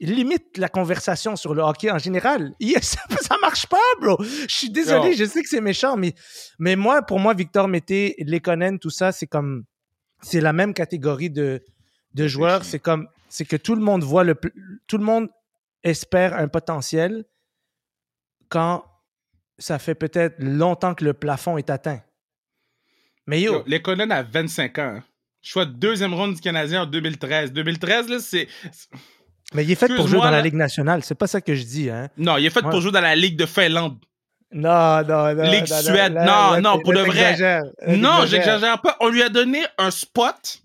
Speaker 2: limite la conversation sur le hockey en général. Il- Ça, marche pas, bro. Je suis désolé,
Speaker 1: Non.
Speaker 2: je sais que c'est méchant, mais, mais moi, pour moi, Victor Mété, Lekonen, tout ça, c'est comme, c'est la même catégorie de, de joueurs. C'est comme, c'est que tout le monde voit le, tout le monde espère un potentiel quand ça fait peut-être longtemps que le plafond est atteint. Mais yo,
Speaker 1: Conan à 25 ans. hein. Choix de deuxième ronde du Canadien en 2013. 2013, là, c'est.
Speaker 2: Mais il est fait pour jouer dans la. Ligue nationale. C'est pas ça que je dis. Hein.
Speaker 1: Non, il est fait
Speaker 2: Ouais.
Speaker 1: pour jouer dans la Ligue de Finlande.
Speaker 2: Non, non, non.
Speaker 1: Ligue
Speaker 2: non,
Speaker 1: Suède. Non, non, pour de vrai. Non, j'exagère pas. On lui a donné un spot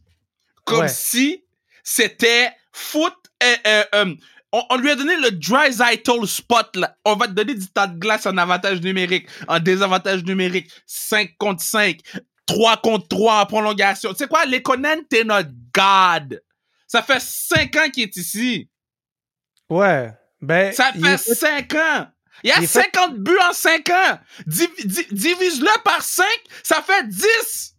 Speaker 1: comme
Speaker 2: Ouais.
Speaker 1: si c'était foot. euh, euh, euh, on, on lui a donné le dry Zytol spot. Là. On va te donner du temps de glace en avantage numérique, en désavantage numérique, 5 contre 5, 3 contre 3 en prolongation. Tu sais quoi, Lekonen, t'es notre God. Ça fait 5 ans qu'il est ici.
Speaker 2: Ouais. Ben,
Speaker 1: Ça fait
Speaker 2: est fait-
Speaker 1: 5 ans. Il y a
Speaker 2: il est fait-
Speaker 1: 50 buts en 5 ans. Div- di- Divise-le par 5, ça fait 10.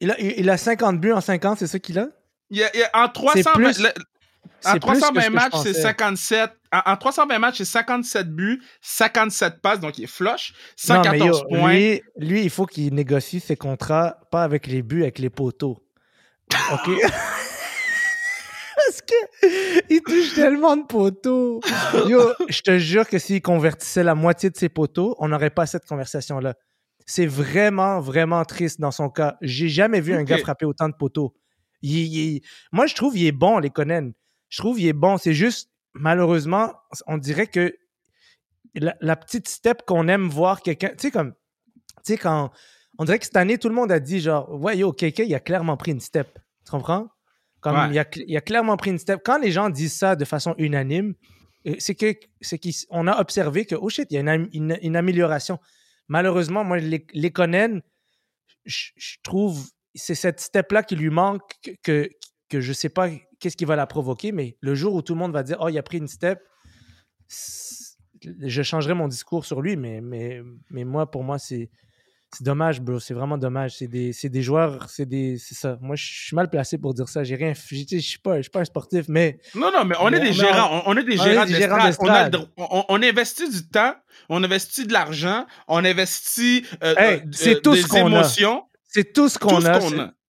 Speaker 2: il, a, il a 50 buts en 50, c'est ça qu'il a?
Speaker 1: Il a, il a- en 300,
Speaker 2: plus-
Speaker 1: le- en
Speaker 2: C'est plus que ce
Speaker 1: 320
Speaker 2: que je
Speaker 1: matchs, c'est
Speaker 2: pensais.
Speaker 1: 57. En, en 320 matchs, c'est 57 buts, 57 passes, donc il est flush,
Speaker 2: Non, mais
Speaker 1: 114
Speaker 2: yo,
Speaker 1: points.
Speaker 2: Lui, lui, il faut qu'il négocie ses contrats, pas avec les buts, avec les poteaux. OK? Parce que il touche tellement de poteaux. Yo, je te jure que s'il convertissait la moitié de ses poteaux, on n'aurait pas cette conversation-là. C'est vraiment, vraiment triste dans son cas. J'ai jamais vu un gars frapper autant de poteaux. Il- il- moi, je trouve qu'il est bon, les Conan. Je trouve qu'il est bon. C'est juste, malheureusement, on dirait que la, la petite step qu'on aime voir quelqu'un. Tu sais, comme. Tu sais, quand. On dirait que cette année, tout le monde a dit genre, ouais, yo, quelqu'un, il a clairement pris une step. Tu comprends? Comme
Speaker 1: Ouais.
Speaker 2: il, a, il a clairement pris une step. Quand les gens disent ça de façon unanime, euh, c'est que c'est qu'on a observé que, oh shit, il y a une, am- une- une amélioration. Malheureusement, moi, les, les Conan, je je trouve, c'est cette step-là qui lui manque que, que, je sais pas qu'est-ce qui va la provoquer, mais le jour où tout le monde va dire, oh, il a pris une step, je changerai mon discours sur lui, mais, mais, mais moi, pour moi, c'est. C'est dommage, bro. C'est vraiment dommage. C'est des, c'est des joueurs, c'est des, c'est ça. Moi, je suis mal placé pour dire ça. J'ai rien, je je suis pas, pas un sportif, mais
Speaker 1: Non, non, mais on est des gérants. On, est des gérants
Speaker 2: des gérants
Speaker 1: d'estrade. On, on, investit du temps, on investit de l'argent, on investit euh,
Speaker 2: Hey,
Speaker 1: euh,
Speaker 2: c'est tout
Speaker 1: des
Speaker 2: ce qu'on a.
Speaker 1: émotions.
Speaker 2: c'est tout ce qu'on a.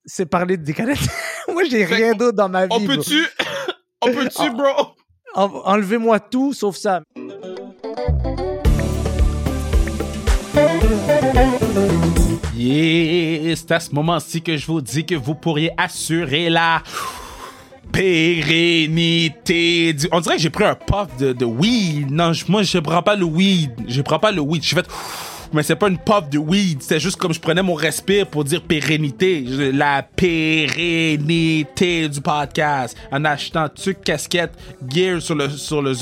Speaker 2: c'est- parler des Canadiens. Moi, j'ai rien d'autre dans ma vie.
Speaker 1: On
Speaker 2: bro.
Speaker 1: peut-tu, on peut-tu,
Speaker 2: Ah.
Speaker 1: bro?
Speaker 2: En- Enlevez-moi tout sauf ça.
Speaker 1: Yeah, c'est à ce moment-ci que je vous dis que vous pourriez assurer la pérennité du... On dirait que j'ai pris un puff de, weed. Non, moi, je prends pas le weed. Je prends pas le weed. Je fais... Mais c'est pas une puff de weed. C'est juste comme je prenais mon respire pour dire pérennité. La pérennité du podcast. En achetant tuc, casquette, gear sur le, sur le.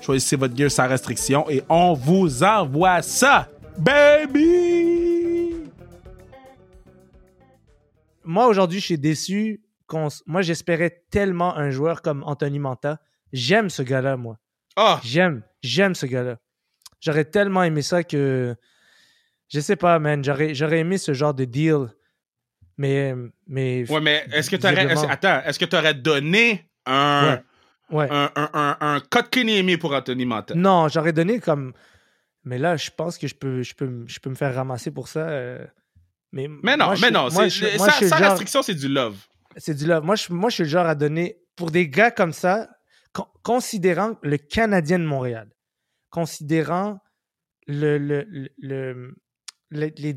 Speaker 1: Choisissez votre gear sans restriction et on vous envoie ça. Baby!
Speaker 2: Moi, aujourd'hui, je suis déçu. Moi, j'espérais tellement un joueur comme Anthony Manta. J'aime ce gars-là, moi.
Speaker 1: Ah,
Speaker 2: J'aime, j'aime ce gars-là. J'aurais tellement aimé ça que. Je sais pas, man. J'aurais, j'aurais aimé ce genre de deal. Mais. mais
Speaker 1: ouais, mais est-ce que t'aurais. attends, est-ce que t'aurais donné un.
Speaker 2: Ouais.
Speaker 1: Un, un, un, un Kotkaniemi pour Anthony Manta?
Speaker 2: Non, j'aurais donné comme. Mais là, je pense que je peux, je peux, je peux me faire ramasser pour ça. euh, Mais,
Speaker 1: Mais non,
Speaker 2: moi,
Speaker 1: mais non.
Speaker 2: moi,
Speaker 1: c'est-
Speaker 2: je-
Speaker 1: le-
Speaker 2: moi,
Speaker 1: sans
Speaker 2: genre-
Speaker 1: restriction, c'est du love.
Speaker 2: C'est du love. Moi je, moi, je suis le genre à donner. Pour des gars comme ça, con- considérant le Canadien de Montréal, considérant le, le, le- le- le- les-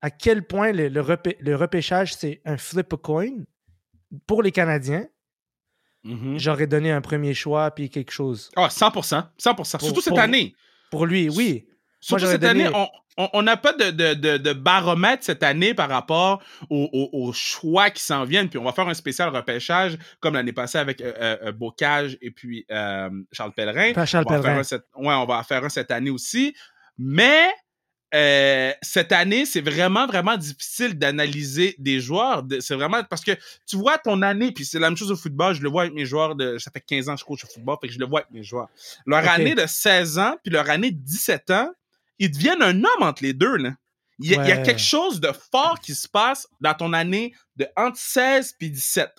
Speaker 2: à quel point le, le, repê- le repêchage, c'est un flip a coin pour les Canadiens,
Speaker 1: Mhm.
Speaker 2: j'aurais donné un premier choix puis quelque chose.
Speaker 1: Ah, 100%. 100%.
Speaker 2: Pour-
Speaker 1: Surtout cette
Speaker 2: pour-
Speaker 1: année.
Speaker 2: Pour lui, oui.
Speaker 1: Surtout
Speaker 2: j'aurais
Speaker 1: cette année,
Speaker 2: donné-
Speaker 1: on- n'a pas de, de, de, de baromètre cette année par rapport aux, aux- aux choix qui s'en viennent. Puis on va faire un spécial repêchage comme l'année passée avec euh, euh, euh, Bocage et puis euh, Charles Pellerin.
Speaker 2: Pas Charles
Speaker 1: on va en faire
Speaker 2: Pellerin.
Speaker 1: un ouais, on va en faire un cette année aussi. Mais euh, cette année, c'est vraiment, vraiment difficile d'analyser des joueurs. De- C'est vraiment parce que tu vois ton année, puis c'est la même chose au football. Je le vois avec mes joueurs. De, ça fait 15 ans que je coach au football, fait que je le vois avec mes joueurs. Leur année de 16 ans, puis leur année de 17 ans, ils deviennent un homme entre les deux. Là. Il, y a, il y a
Speaker 2: Ouais.
Speaker 1: quelque chose de fort qui se passe dans ton année de entre 16 puis 17.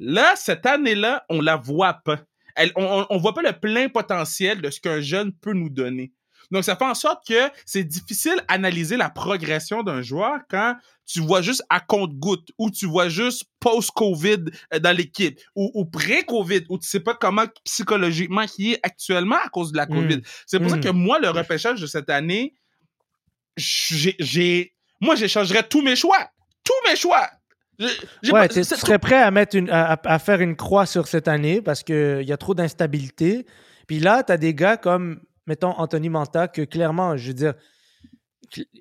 Speaker 1: Là, cette année-là, on la voit pas. Elle, on, on voit pas le plein potentiel de ce qu'un jeune peut nous donner. Donc, ça fait en sorte que c'est difficile d'analyser la progression d'un joueur quand tu vois juste à compte-goutte ou tu vois juste post-COVID euh, dans l'équipe ou, ou pré-COVID où tu sais pas comment psychologiquement il est actuellement à cause de la COVID. C'est pour ça
Speaker 2: Mm.
Speaker 1: que moi, le repêchage de cette année, j'ai, j'ai- moi, j'échangerais tous mes choix. Tous mes choix. J'ai
Speaker 2: Ouais, tu serais prêt à, mettre une, à, à- à faire une croix sur cette année parce qu'il y a trop d'instabilité. Puis là, tu as des gars comme mettons, Anthony Manta, que clairement, je veux dire,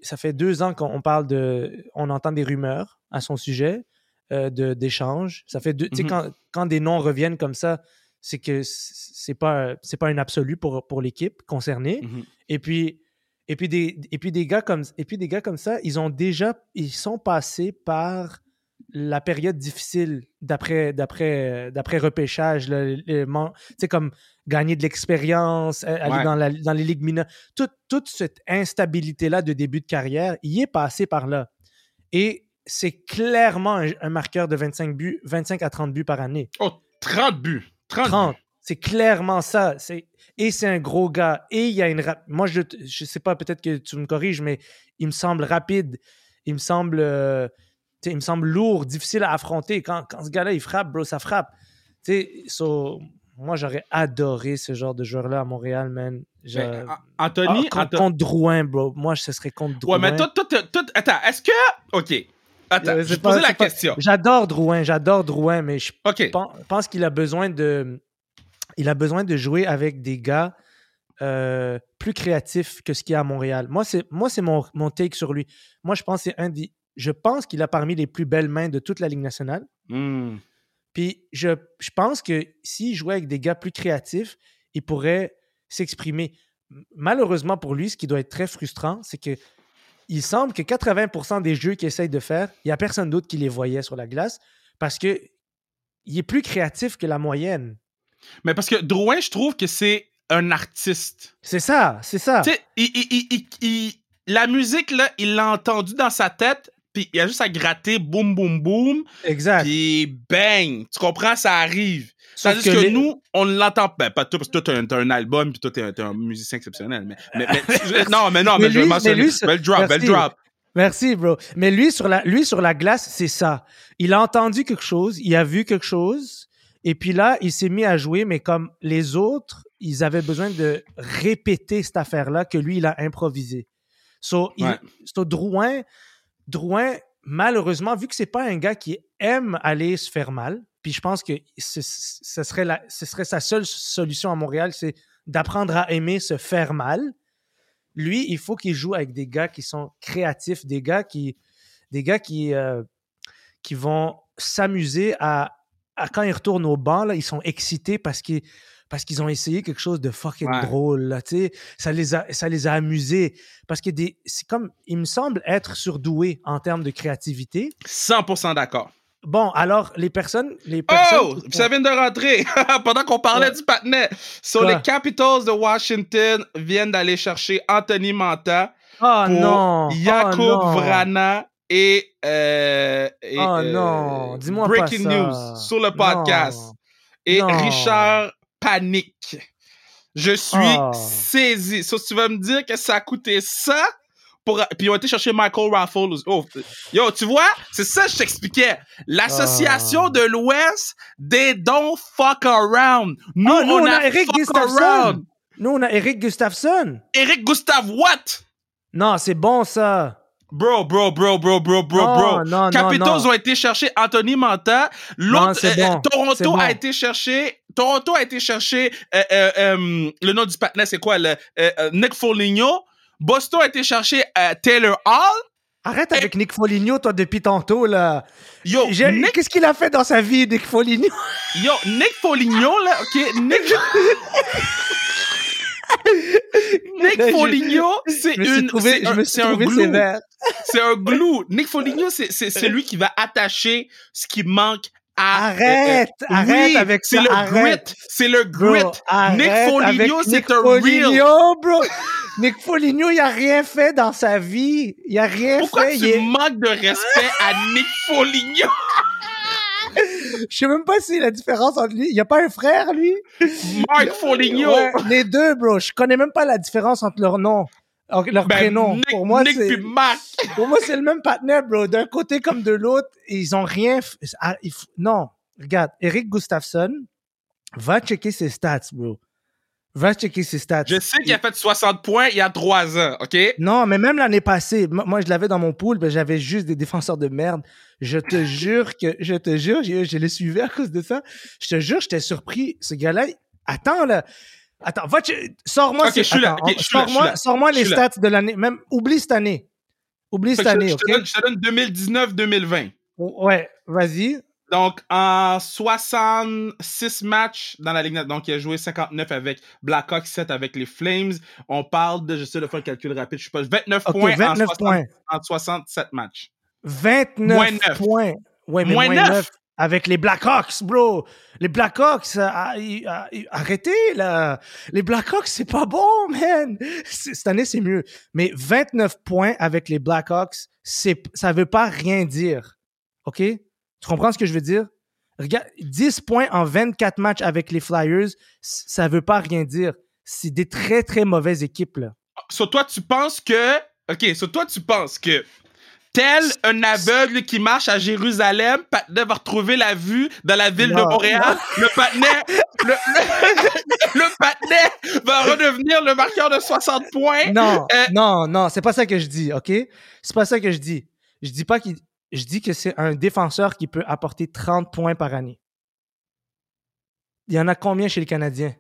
Speaker 2: ça fait deux ans qu'on parle de. On entend des rumeurs à son sujet euh, de d'échanges. Ça fait deux. Tu sais,
Speaker 1: Mhm.
Speaker 2: quand, quand des noms reviennent comme ça, c'est que c'est pas, c'est pas un absolu pour, pour l'équipe concernée.
Speaker 1: Mhm.
Speaker 2: Et puis. Et puis, des, et, puis des gars comme, et puis des gars comme ça, ils ont déjà, ils sont passés par la période difficile d'après d'après d'après repêchage sais comme gagner de l'expérience aller
Speaker 1: Ouais.
Speaker 2: dans, la- dans les ligues mineures toute, toute cette instabilité là de début de carrière il est passé par là et c'est clairement un, un marqueur de 25 buts 25 à 30 buts par année
Speaker 1: Oh, 30 buts. 30.
Speaker 2: 30 c'est clairement ça c'est et c'est un gros gars et il y a une rap- moi je je sais pas peut-être que tu me corriges mais il me semble rapide il me semble euh, il me semble lourd difficile à affronter quand, quand ce gars-là il frappe bro ça frappe so, moi j'aurais adoré ce genre de joueur là à Montréal man Je-
Speaker 1: Mais, A- Anthony,
Speaker 2: Ah, contre, contre Drouin bro moi ce serait contre Drouin
Speaker 1: Ouais, mais toi, toi, attends, est-ce que. Ok. Attends,
Speaker 2: Euh,
Speaker 1: je vais poser la
Speaker 2: pas-
Speaker 1: question.
Speaker 2: j'adore Drouin j'adore Drouin mais je pense qu'il a besoin de il a besoin de jouer avec des gars euh, plus créatifs que ce qu'il y a à Montréal. Moi, c'est moi c'est mon, mon take sur lui. Moi, je pense que c'est un des je pense qu'il a parmi les plus belles mains de toute la Ligue nationale.
Speaker 1: Hmm.
Speaker 2: Puis je, je pense que s'il jouait avec des gars plus créatifs, il pourrait s'exprimer. Malheureusement pour lui, ce qui doit être très frustrant, c'est que il semble que 80% des jeux qu'il essaye de faire, il n'y a personne d'autre qui les voyait sur la glace parce que il est plus créatif que la moyenne.
Speaker 1: Mais parce que Drouin, je trouve que c'est un artiste.
Speaker 2: C'est ça, c'est ça.
Speaker 1: Tu sais, il- il- il- la musique, là, il l'a entendu dans sa tête, puis il a juste à gratter, boum, boum, boum,
Speaker 2: Exact.
Speaker 1: puis bang. Tu comprends, ça arrive. Tandis que,
Speaker 2: les-
Speaker 1: nous, on l'entend ben, pas toi, parce que toi, t'as un, un album, puis toi, t'es un, musicien exceptionnel. Mais, mais, mais- non, mais non, mais,
Speaker 2: Mais
Speaker 1: je vais mentionner.
Speaker 2: c'est-
Speaker 1: Belle drop, belle
Speaker 2: merci.
Speaker 1: drop.
Speaker 2: Merci, bro. Mais lui, sur la, lui, sur la glace, c'est ça. Il a entendu quelque chose, il a vu quelque chose, et puis là, il s'est mis à jouer, mais comme les autres, ils avaient besoin de répéter cette affaire-là que lui, il a improvisé. So, il-
Speaker 1: Ouais.
Speaker 2: so, Drouin, Drouin, malheureusement, vu que c'est pas un gars qui aime aller se faire mal, puis je pense que ce, serait, la, sa seule solution à Montréal, c'est d'apprendre à aimer se faire mal. Lui, il faut qu'il joue avec des gars qui sont créatifs, des gars qui, des gars qui, euh, vont s'amuser à, à- quand ils retournent au banc, ils sont excités parce qu'ils parce qu'ils ont essayé quelque chose de fucking
Speaker 1: Ouais.
Speaker 2: drôle. Là, tu sais. ça, les a, ça les a amusés. Parce que des- c'est comme, il me semble être surdoué en termes de créativité.
Speaker 1: 100% d'accord.
Speaker 2: Bon, alors, les personnes. Les personnes
Speaker 1: Oh,
Speaker 2: qui sont-
Speaker 1: ça vient de rentrer pendant qu'on parlait
Speaker 2: Ouais.
Speaker 1: du patinet. So,
Speaker 2: Quoi?
Speaker 1: les Capitals de Washington viennent d'aller chercher Anthony Manta
Speaker 2: Oh
Speaker 1: pour
Speaker 2: non!
Speaker 1: Jakub
Speaker 2: oh.
Speaker 1: Vrana et, euh, et,
Speaker 2: Oh
Speaker 1: euh,
Speaker 2: non, dis-moi pas
Speaker 1: Breaking
Speaker 2: ça.
Speaker 1: News sur le podcast.
Speaker 2: Non.
Speaker 1: Et
Speaker 2: Non.
Speaker 1: Richard Panique. Je suis
Speaker 2: Oh.
Speaker 1: saisi. So, tu vas me dire que ça a coûté ça pour... Puis ils ont été chercher Michael Raffles. Oh, yo, tu vois, c'est ça que je t'expliquais. L'association
Speaker 2: Oh.
Speaker 1: de l'Ouest, they don't fuck around. Nous,
Speaker 2: Ah, nous,
Speaker 1: on,
Speaker 2: on
Speaker 1: a,
Speaker 2: a Eric Gustafsson.
Speaker 1: around.
Speaker 2: Nous, on a Eric Gustafsson.
Speaker 1: Eric Gustave what?
Speaker 2: Non, c'est bon ça.
Speaker 1: Bro, bro, bro, bro, bro, bro, bro.
Speaker 2: non,
Speaker 1: Capitals
Speaker 2: non.
Speaker 1: ont été chercher Anthony Manta. L'autre, euh,
Speaker 2: bon,
Speaker 1: Toronto
Speaker 2: bon.
Speaker 1: a été chercher. Toronto a été chercher euh, euh, euh, le nom du partenaire, c'est quoi? Le, Nick Foligno. Boston a été chercher Taylor Hall.
Speaker 2: Arrête avec Nick Foligno, toi, depuis tantôt, là.
Speaker 1: Yo, Nick,
Speaker 2: Qu'est-ce qu'il a fait dans sa vie, Nick Foligno?
Speaker 1: yo, Nick Foligno, là, OK? Nick, Nick Foligno, c'est une.
Speaker 2: trouvé, je
Speaker 1: un-
Speaker 2: me suis
Speaker 1: un glue.
Speaker 2: sévère.
Speaker 1: C'est un glue. Nick Foligno, c'est lui qui va attacher ce qui manque.
Speaker 2: Arrête,
Speaker 1: euh,
Speaker 2: arrête
Speaker 1: oui,
Speaker 2: avec
Speaker 1: C'est
Speaker 2: ça,
Speaker 1: le
Speaker 2: arrête.
Speaker 1: grit. C'est le
Speaker 2: Bro,
Speaker 1: grit.
Speaker 2: arrête
Speaker 1: Nick Foligno, c'est un real.
Speaker 2: Bro. Nick Foligno, il a rien fait dans sa vie. Il a rien
Speaker 1: Pourquoi
Speaker 2: fait.
Speaker 1: tu
Speaker 2: il est-
Speaker 1: manques de respect à Nick Foligno?
Speaker 2: Je sais même pas si la différence entre lui. Il y a pas un frère, lui?
Speaker 1: Mark Foligno.
Speaker 2: Ouais, les deux, bro. Je connais même pas la différence entre leurs noms. Leurs
Speaker 1: Ben,
Speaker 2: prénoms.
Speaker 1: Nick,
Speaker 2: Pour moi, c'est.
Speaker 1: puis Mark.
Speaker 2: Pour moi, c'est le même partenaire, bro. D'un côté comme de l'autre, ils ont rien. f- ah, f- Non, regarde, Eric Gustafsson, va checker ses stats, bro. Va checker ses stats.
Speaker 1: Je sais qu'il a fait 60 points il y a 3 ans, OK?
Speaker 2: Non, mais même l'année passée, moi, je l'avais dans mon pool, ben, j'avais juste des défenseurs de merde. Je te jure que, je te jure, je, je l'ai suivi à cause de ça. Je te jure, j'étais surpris. Ce gars-là, attends, là. Attends, va sors-moi
Speaker 1: je je je
Speaker 2: sors-moi
Speaker 1: Je
Speaker 2: les stats de l'année. Même oublie cette année. Oublie
Speaker 1: Fait
Speaker 2: cette
Speaker 1: je,
Speaker 2: année,
Speaker 1: je te donne, je te donne 2019-2020.
Speaker 2: Ouais, vas-y.
Speaker 1: Donc, en 66 matchs dans la Ligue, donc il a joué 59 avec Blackhawks, 7 avec les Flames. On parle de, j'essaie de faire le calcul rapide, je sais pas, 29
Speaker 2: Ok,
Speaker 1: points, en,
Speaker 2: 29
Speaker 1: 60
Speaker 2: points.
Speaker 1: en 67 matchs.
Speaker 2: 29
Speaker 1: Moins neuf.
Speaker 2: points. Ouais, mais
Speaker 1: Moins
Speaker 2: moins,
Speaker 1: neuf.
Speaker 2: 9 avec les Blackhawks, bro. Les Blackhawks, euh, ah, ah, arrêtez là. Les Blackhawks, c'est pas bon, man. Cette année, c'est mieux. Mais 29 points avec les Blackhawks, c'est, ça veut pas rien dire. OK? Tu comprends ce que je veux dire? Regarde, 10 points en 24 matchs avec les Flyers, ça veut pas rien dire. C'est des très, très mauvaises équipes, là.
Speaker 1: Sur toi, tu penses que. Ok, sur toi, tu penses que. Tel un aveugle qui marche à Jérusalem, Patnais va retrouver la vue dans la ville de
Speaker 2: Non,
Speaker 1: Montréal. Le Patnais, le, le, le Patnais va redevenir le marqueur de 60 points.
Speaker 2: Non,
Speaker 1: Euh,
Speaker 2: non, non, c'est pas ça que je dis, OK? C'est pas ça que je dis. Je dis pas qu'il. Je dis que c'est un défenseur qui peut apporter 30 points par année. Il y en a combien chez les Canadiens?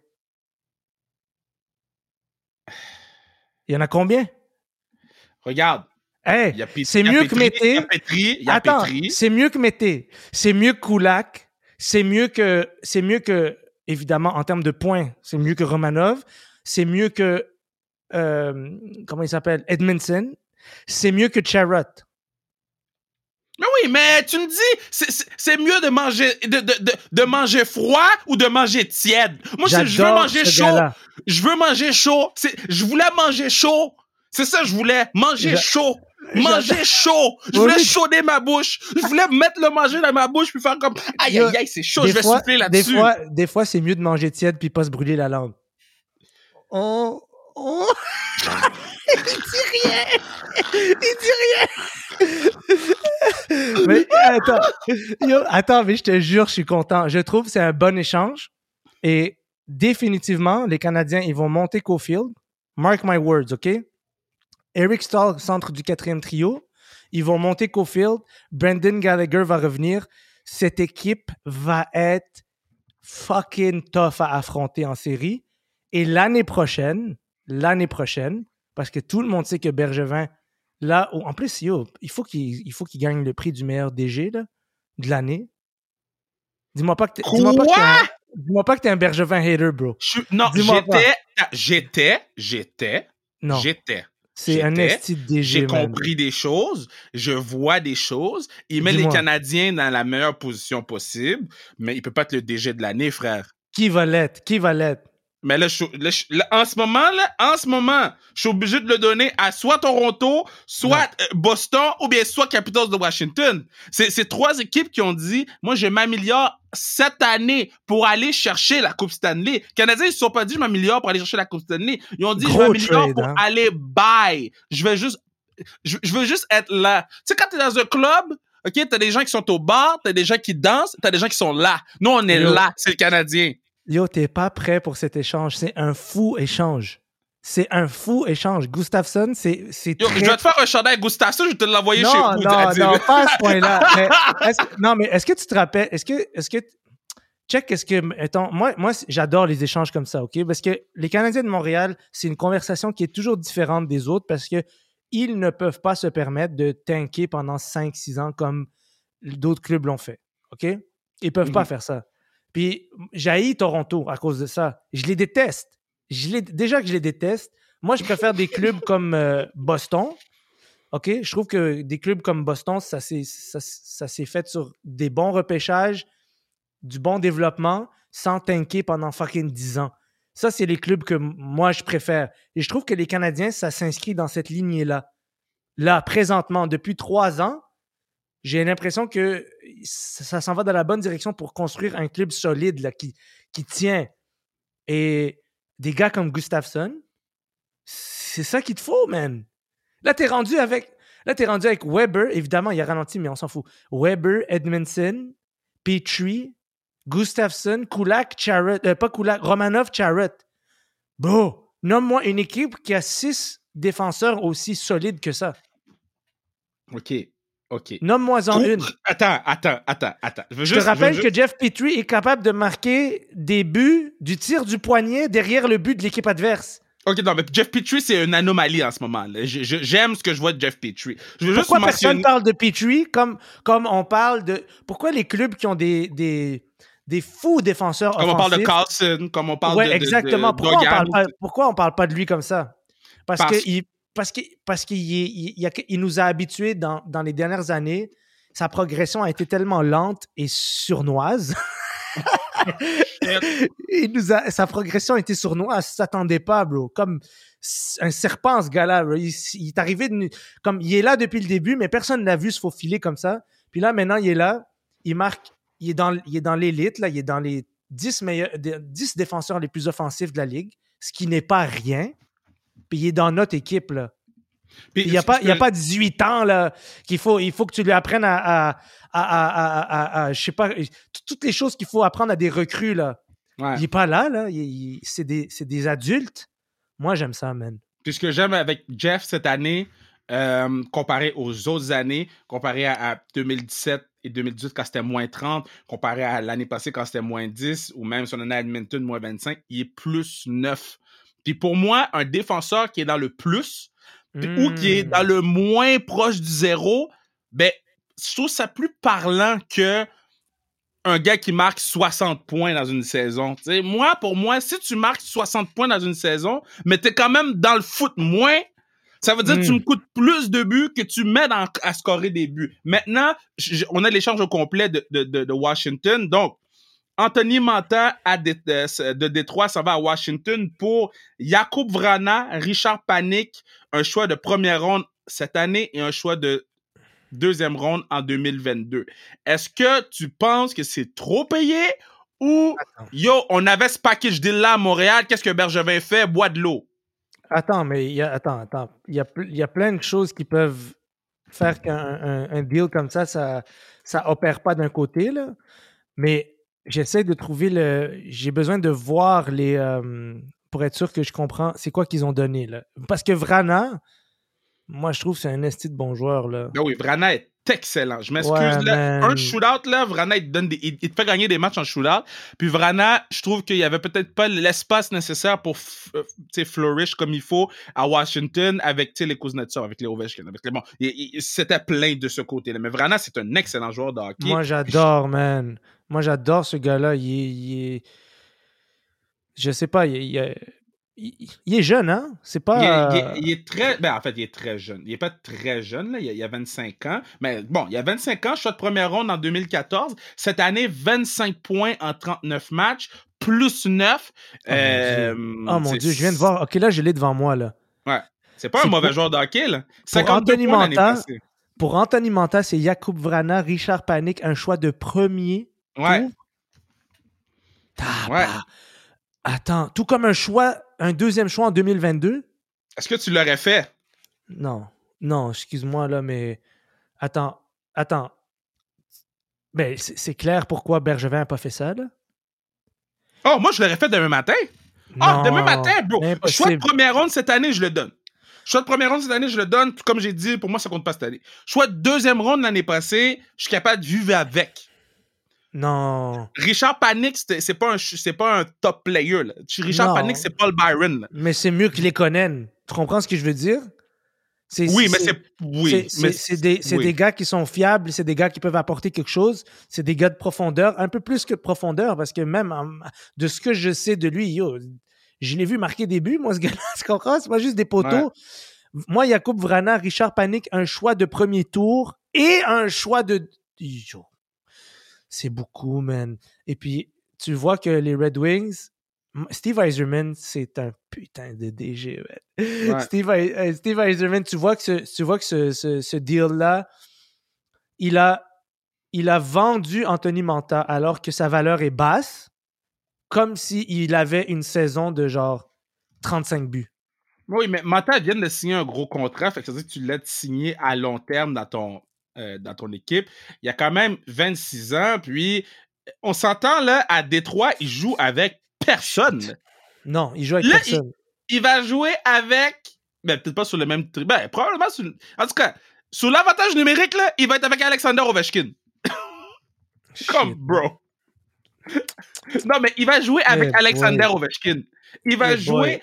Speaker 2: Il y en a combien?
Speaker 1: Regarde,
Speaker 2: Hey, c'est mieux que Mété. Attends, c'est mieux que Mété. C'est mieux que Kulak. C'est mieux que, c'est mieux que, évidemment, en termes de points, c'est mieux que Romanov. C'est mieux que, euh, comment il s'appelle? Edmondson. C'est mieux que Charrot.
Speaker 1: Mais oui, mais tu me dis, c'est- mieux de manger, de, de, de, de manger froid ou de manger tiède? Moi, je veux manger chaud. Je veux manger chaud. Je voulais manger chaud. C'est ça, je voulais. Manger chaud. Manger chaud. Je voulais
Speaker 2: oui.
Speaker 1: chauder ma bouche. Je voulais mettre le manger dans ma bouche puis faire comme aïe aïe aïe, c'est chaud.
Speaker 2: Des
Speaker 1: je vais
Speaker 2: fois-
Speaker 1: souffler
Speaker 2: Des
Speaker 1: là-dessus.
Speaker 2: fois, des fois c'est mieux de manger tiède puis pas se brûler la langue. Oh, oh. il dit rien. Il dit rien. mais attends, Yo, attends, mais je te jure, je suis content. Je trouve que c'est un bon échange et définitivement, les Canadiens, ils vont monter Cofield. Mark my words, OK? Eric Stahl, centre du quatrième trio. Ils vont monter Cofield. Brendan Gallagher va revenir. Cette équipe va être fucking tough à affronter en série. Et l'année prochaine, l'année prochaine, parce que tout le monde sait que Bergevin, là, où- en plus, yo, il faut qu'il il faut qu'il gagne le prix du meilleur DG là, de l'année. Dis-moi pas que t'es- dis-moi pas que t'es un- dis-moi pas que t'es un Bergevin hater, bro.
Speaker 1: Je non,
Speaker 2: Dis-moi
Speaker 1: j'étais, j'étais, j'étais,
Speaker 2: Non,
Speaker 1: j'étais.
Speaker 2: C'est un.
Speaker 1: J'ai compris des choses, je vois des choses. Il met les. Canadiens dans la meilleure position possible, mais il peut pas être le DG de l'année, frère.
Speaker 2: Qui va l'être? Qui va l'être?
Speaker 1: Mais là, je, là, je- là, en ce moment, là, en ce moment, je suis obligé de le donner à soit Toronto, soit euh, Boston, ou bien soit Capitals de Washington. C'est trois équipes qui ont dit, moi, je m'améliore cette année pour aller chercher la Coupe Stanley. Les Canadiens, ils se sont pas dit, je m'améliore pour aller chercher la Coupe Stanley. Ils ont dit,
Speaker 2: Gros
Speaker 1: je m'améliore pour
Speaker 2: hein.
Speaker 1: aller buy. Je vais juste, je, je veux juste être là. Tu sais, quand t'es dans un club, OK, t'as des gens qui sont au bar, t'as des gens qui dansent, t'as des gens qui sont là. Nous, on est
Speaker 2: Yo.
Speaker 1: là, c'est le Canadien.
Speaker 2: Yo, t'es pas prêt pour cet échange. C'est un fou échange. C'est un fou échange. Gustafsson, c'est
Speaker 1: Yo,
Speaker 2: très...
Speaker 1: je vais te faire un chandail Gustafsson, je vais te l'envoyer
Speaker 2: non,
Speaker 1: chez vous.
Speaker 2: non,
Speaker 1: Adil.
Speaker 2: non, pas à ce point-là. Non, mais est-ce que tu te rappelles, est-ce que, est-ce que, check, est-ce que, mettons, moi, moi, j'adore les échanges comme ça, ok? Parce que les Canadiens de Montréal, c'est une conversation qui est toujours différente des autres parce que ils ne peuvent pas se permettre de tanker pendant 5-6 ans comme d'autres clubs l'ont fait, ok? Ils peuvent pas
Speaker 1: Mhm.
Speaker 2: faire ça. Puis, j'haïs Toronto à cause de ça. Je les déteste. Je les, déjà que je les déteste, moi, je préfère des clubs comme euh, Boston, OK? Je trouve que des clubs comme Boston, ça s'est ça, ça s'est fait sur des bons repêchages, du bon développement, sans tanker pendant fucking 10 ans. Ça, c'est les clubs que moi, je préfère. Et je trouve que les Canadiens, ça s'inscrit dans cette lignée-là. Là, présentement, depuis trois ans, j'ai l'impression que ça, s'en va dans la bonne direction pour construire un club solide qui tient. Et des gars comme Gustafsson, c'est ça qu'il te faut, man. Là, t'es rendu avec. Là, t'es rendu avec Weber. Évidemment, il a ralenti, mais on s'en fout. Weber, Edmondson, Petrie, Gustafsson, Kulak, Charrot. euh, pas Kulak, Romanov, Charrot. Bro, nomme-moi une équipe qui a six défenseurs aussi solides que ça.
Speaker 1: OK. OK.
Speaker 2: Nomme-moi-en une.
Speaker 1: Attends, attends, attends, attends.
Speaker 2: Je, te rappelle que Jeff Petrie est capable de marquer des buts du tir du poignet derrière le but de l'équipe adverse.
Speaker 1: Ok, non, mais Jeff Petrie, c'est une anomalie en ce moment. J'aime ce que je vois de Jeff Petrie.
Speaker 2: Je veux Pourquoi personne parle de Petrie comme, comme on parle de. Pourquoi les clubs qui ont des, des, des fous défenseurs
Speaker 1: Comme on parle de Carlson, comme on parle
Speaker 2: ouais,
Speaker 1: de.
Speaker 2: exactement. pourquoi, on parle pas, pourquoi on parle pas de lui comme ça? Parce, parce... que parce qu'il parce qu'il il, il, nous a habitués dans, dans les dernières années. Sa progression a été tellement lente et surnoise. il nous a, sa progression a été sournoise. s'attendait pas, bro. Comme un serpent, ce gars-là. Il, est arrivé, comme il est là depuis le début, mais personne ne l'a vu se faufiler comme ça. Puis là, maintenant, il est là. Il marque. Il est dans, il est dans l'élite, là. Il est dans les 10 meilleurs, 10 défenseurs les plus offensifs de la ligue, ce qui n'est pas rien. Puis il est dans notre équipe, là. il n'y a, pas, y a pas 18 ans là qu'il faut, il faut que tu lui apprennes à, à, à, à je sais pas, toutes les choses qu'il faut apprendre à des recrues. Là. Il n'est pas là, là. c'est, des, des, adultes. Moi, j'aime ça, man.
Speaker 1: Puis ce que j'aime avec Jeff cette année, euh, comparé aux autres années, comparé à, 2017 et 2018 quand c'était moins 30, comparé à l'année passée quand c'était moins 10, ou même son année à Edmonton, moins 25, il est plus 9. Puis pour moi, un défenseur qui est dans le plus ou qui est dans hmm. le moins proche du zéro, ben, je trouve ça plus parlant que un gars qui marque 60 points dans une saison. moi, pour moi, si tu marques 60 points dans une saison, mais tu es quand même dans le foot moins, ça veut dire que tu me hmm. coûtes plus de buts que tu m'aides à scorer des buts. Maintenant, on a l'échange au complet de, de, de, Washington. Donc, Anthony Manta à de, de, Détroit s'en va à Washington pour Jakub Vrana, Richard Panic, un choix de première ronde cette année et un choix de deuxième ronde en 2022. Est-ce que tu penses que c'est trop payé ou yo, on avait ce package deal là à Montréal, qu'est-ce que Bergevin fait? Bois de l'eau.
Speaker 2: Attends, mais il y a, attends, attends. Il y a, y a plein de choses qui peuvent faire qu'un un, deal comme ça, ça, ça opère pas d'un côté, là. Mais j'essaie de trouver le. J'ai besoin de voir les. Euh, pour être sûr que je comprends c'est quoi qu'ils ont donné, là. Parce que Vrana, moi, je trouve que c'est un esti de bon joueur. Là.
Speaker 1: Ben oui, Vrana excellent. Je m'excuse. là. Un shootout, là, Vrana, il te, donne il, te fait gagner des matchs en shootout. Puis Vrana, je trouve qu'il n'y avait peut-être pas l'espace nécessaire pour euh, flourish comme il faut à Washington avec les Kuznetsov, avec les Ovechkin. bon, c'était plein de ce côté-là. Mais Vrana, c'est un excellent joueur de hockey.
Speaker 2: Moi, j'adore, man. Moi, j'adore ce gars-là. Il, il est... Je sais pas, il, il, il, est jeune, hein? C'est
Speaker 1: pas. Il est, très. Ben, en fait, il est très jeune. Il est pas très jeune, là. Il, a, a 25 ans. Mais bon, il a 25 ans, choix de première ronde en 2014. Cette année, 25 points en 39 matchs, plus 9.
Speaker 2: Oh, mon, Dieu. Oh, mon Dieu, je viens de voir. Ok, là, je l'ai devant moi, là.
Speaker 1: Ouais. C'est pas un mauvais joueur de hockey, là. 52 pour Anthony
Speaker 2: Manta, Pour Anthony Manta, c'est Jakub Vrana, Richard Panic, un choix de premier.
Speaker 1: Ouais.
Speaker 2: Ouais. Attends, tout comme un choix un deuxième choix en 2022.
Speaker 1: Est-ce que tu l'aurais fait?
Speaker 2: Non. Non, excuse-moi, là, mais. Attends. Attends. Mais ben, c'est clair pourquoi Bergevin n'a pas fait ça, là?
Speaker 1: Oh, moi, je l'aurais fait demain matin. Ah, demain matin, bro. Choix de première ronde cette année, je le donne. Choix de première ronde cette année, je le donne. Comme j'ai dit, pour moi, ça compte pas cette année. Choix de deuxième ronde l'année passée, je suis capable de vivre avec.
Speaker 2: Non.
Speaker 1: Richard Panic, c'est pas, un, pas un top player. Richard Panic, c'est Paul Byron.
Speaker 2: Mais c'est mieux qu'il les connaisse. Tu comprends ce que je veux dire?
Speaker 1: Oui, mais c'est. Oui,
Speaker 2: c'est des, des, gars qui sont fiables, c'est des gars qui peuvent apporter quelque chose, c'est des gars de profondeur, un peu plus que de profondeur, parce que même de ce que je sais de lui, yo, je l'ai vu marquer des buts, moi, ce gars-là, tu comprends? C'est pas juste des poteaux. Moi, Yacoub Vrana, Richard Panic, un choix de premier tour et un choix de c'est beaucoup, man. Et puis, tu vois que les Red Wings, Steve Eiserman, c'est un putain de DG, man. Steve, euh, Steve Eiserman, tu vois que ce, tu vois que ce, ce, deal-là, il a, il a vendu Anthony Manta alors que sa valeur est basse, comme s'il avait une saison de genre 35 buts.
Speaker 1: Oui, mais Manta vient de signer un gros contrat, fait que ça veut dire que tu l'as signé à long terme dans ton, euh, dans ton équipe. Il y a quand même 26 ans, puis on s'entend là, à Détroit, il joue avec personne.
Speaker 2: Non, il joue avec personne.
Speaker 1: Il, va jouer avec. Ben, peut-être pas sur le même. Ben, probablement sur. En tout cas, Sous l'avantage numérique, là, il va être avec Alexander Ovechkin. Comme, bro. non, mais il va jouer avec Alexander
Speaker 2: boy.
Speaker 1: Ovechkin. Il va jouer.